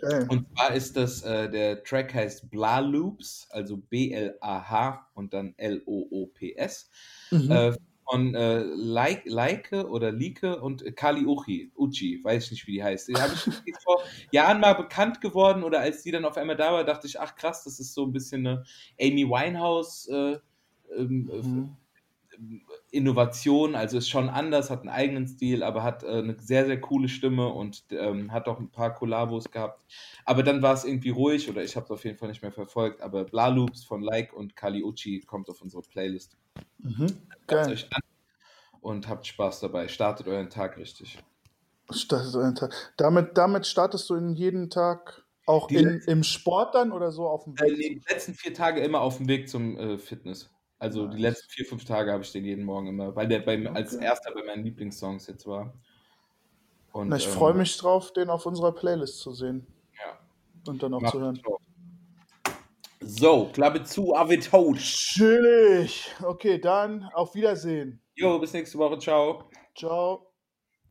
Geil. Und zwar ist das, äh, der Track heißt Bla Loops, also B-L-A-H und dann L-O-O-P-S, Mhm. äh, von äh, Lai- Leike oder Like und Kali Uchi, Uchi, weiß ich nicht, wie die heißt. Die habe ich [laughs] vor Jahren mal bekannt geworden oder als die dann auf einmal da war, dachte ich, ach krass, das ist so ein bisschen eine Amy Winehouse äh, ähm, Mhm. Innovation, also ist schon anders, hat einen eigenen Stil, aber hat äh, eine sehr, sehr coole Stimme und ähm, hat auch ein paar Kollabos gehabt. Aber dann war es irgendwie ruhig oder ich habe es auf jeden Fall nicht mehr verfolgt. Aber Bla Loops von Like und Kali Uchi kommt auf unsere Playlist. Mhm. Geil. euch an und habt Spaß dabei. Startet euren Tag richtig. Startet euren Tag. Damit, damit startest du in jeden Tag auch in, letzten- im Sport dann oder so auf dem Äh, Weg? nee, die letzten vier Tage immer auf dem Weg zum äh, Fitness. Also die letzten vier, fünf Tage habe ich den jeden Morgen immer, weil der bei, als Okay. erster bei meinen Lieblingssongs jetzt war. Und, Na, ich ähm, freue mich drauf, den auf unserer Playlist zu sehen Ja, und dann auch macht zu hören. drauf. So, Klappe zu, Avid tot. Chillig. Okay, dann auf Wiedersehen. Jo, bis nächste Woche. Ciao. Ciao.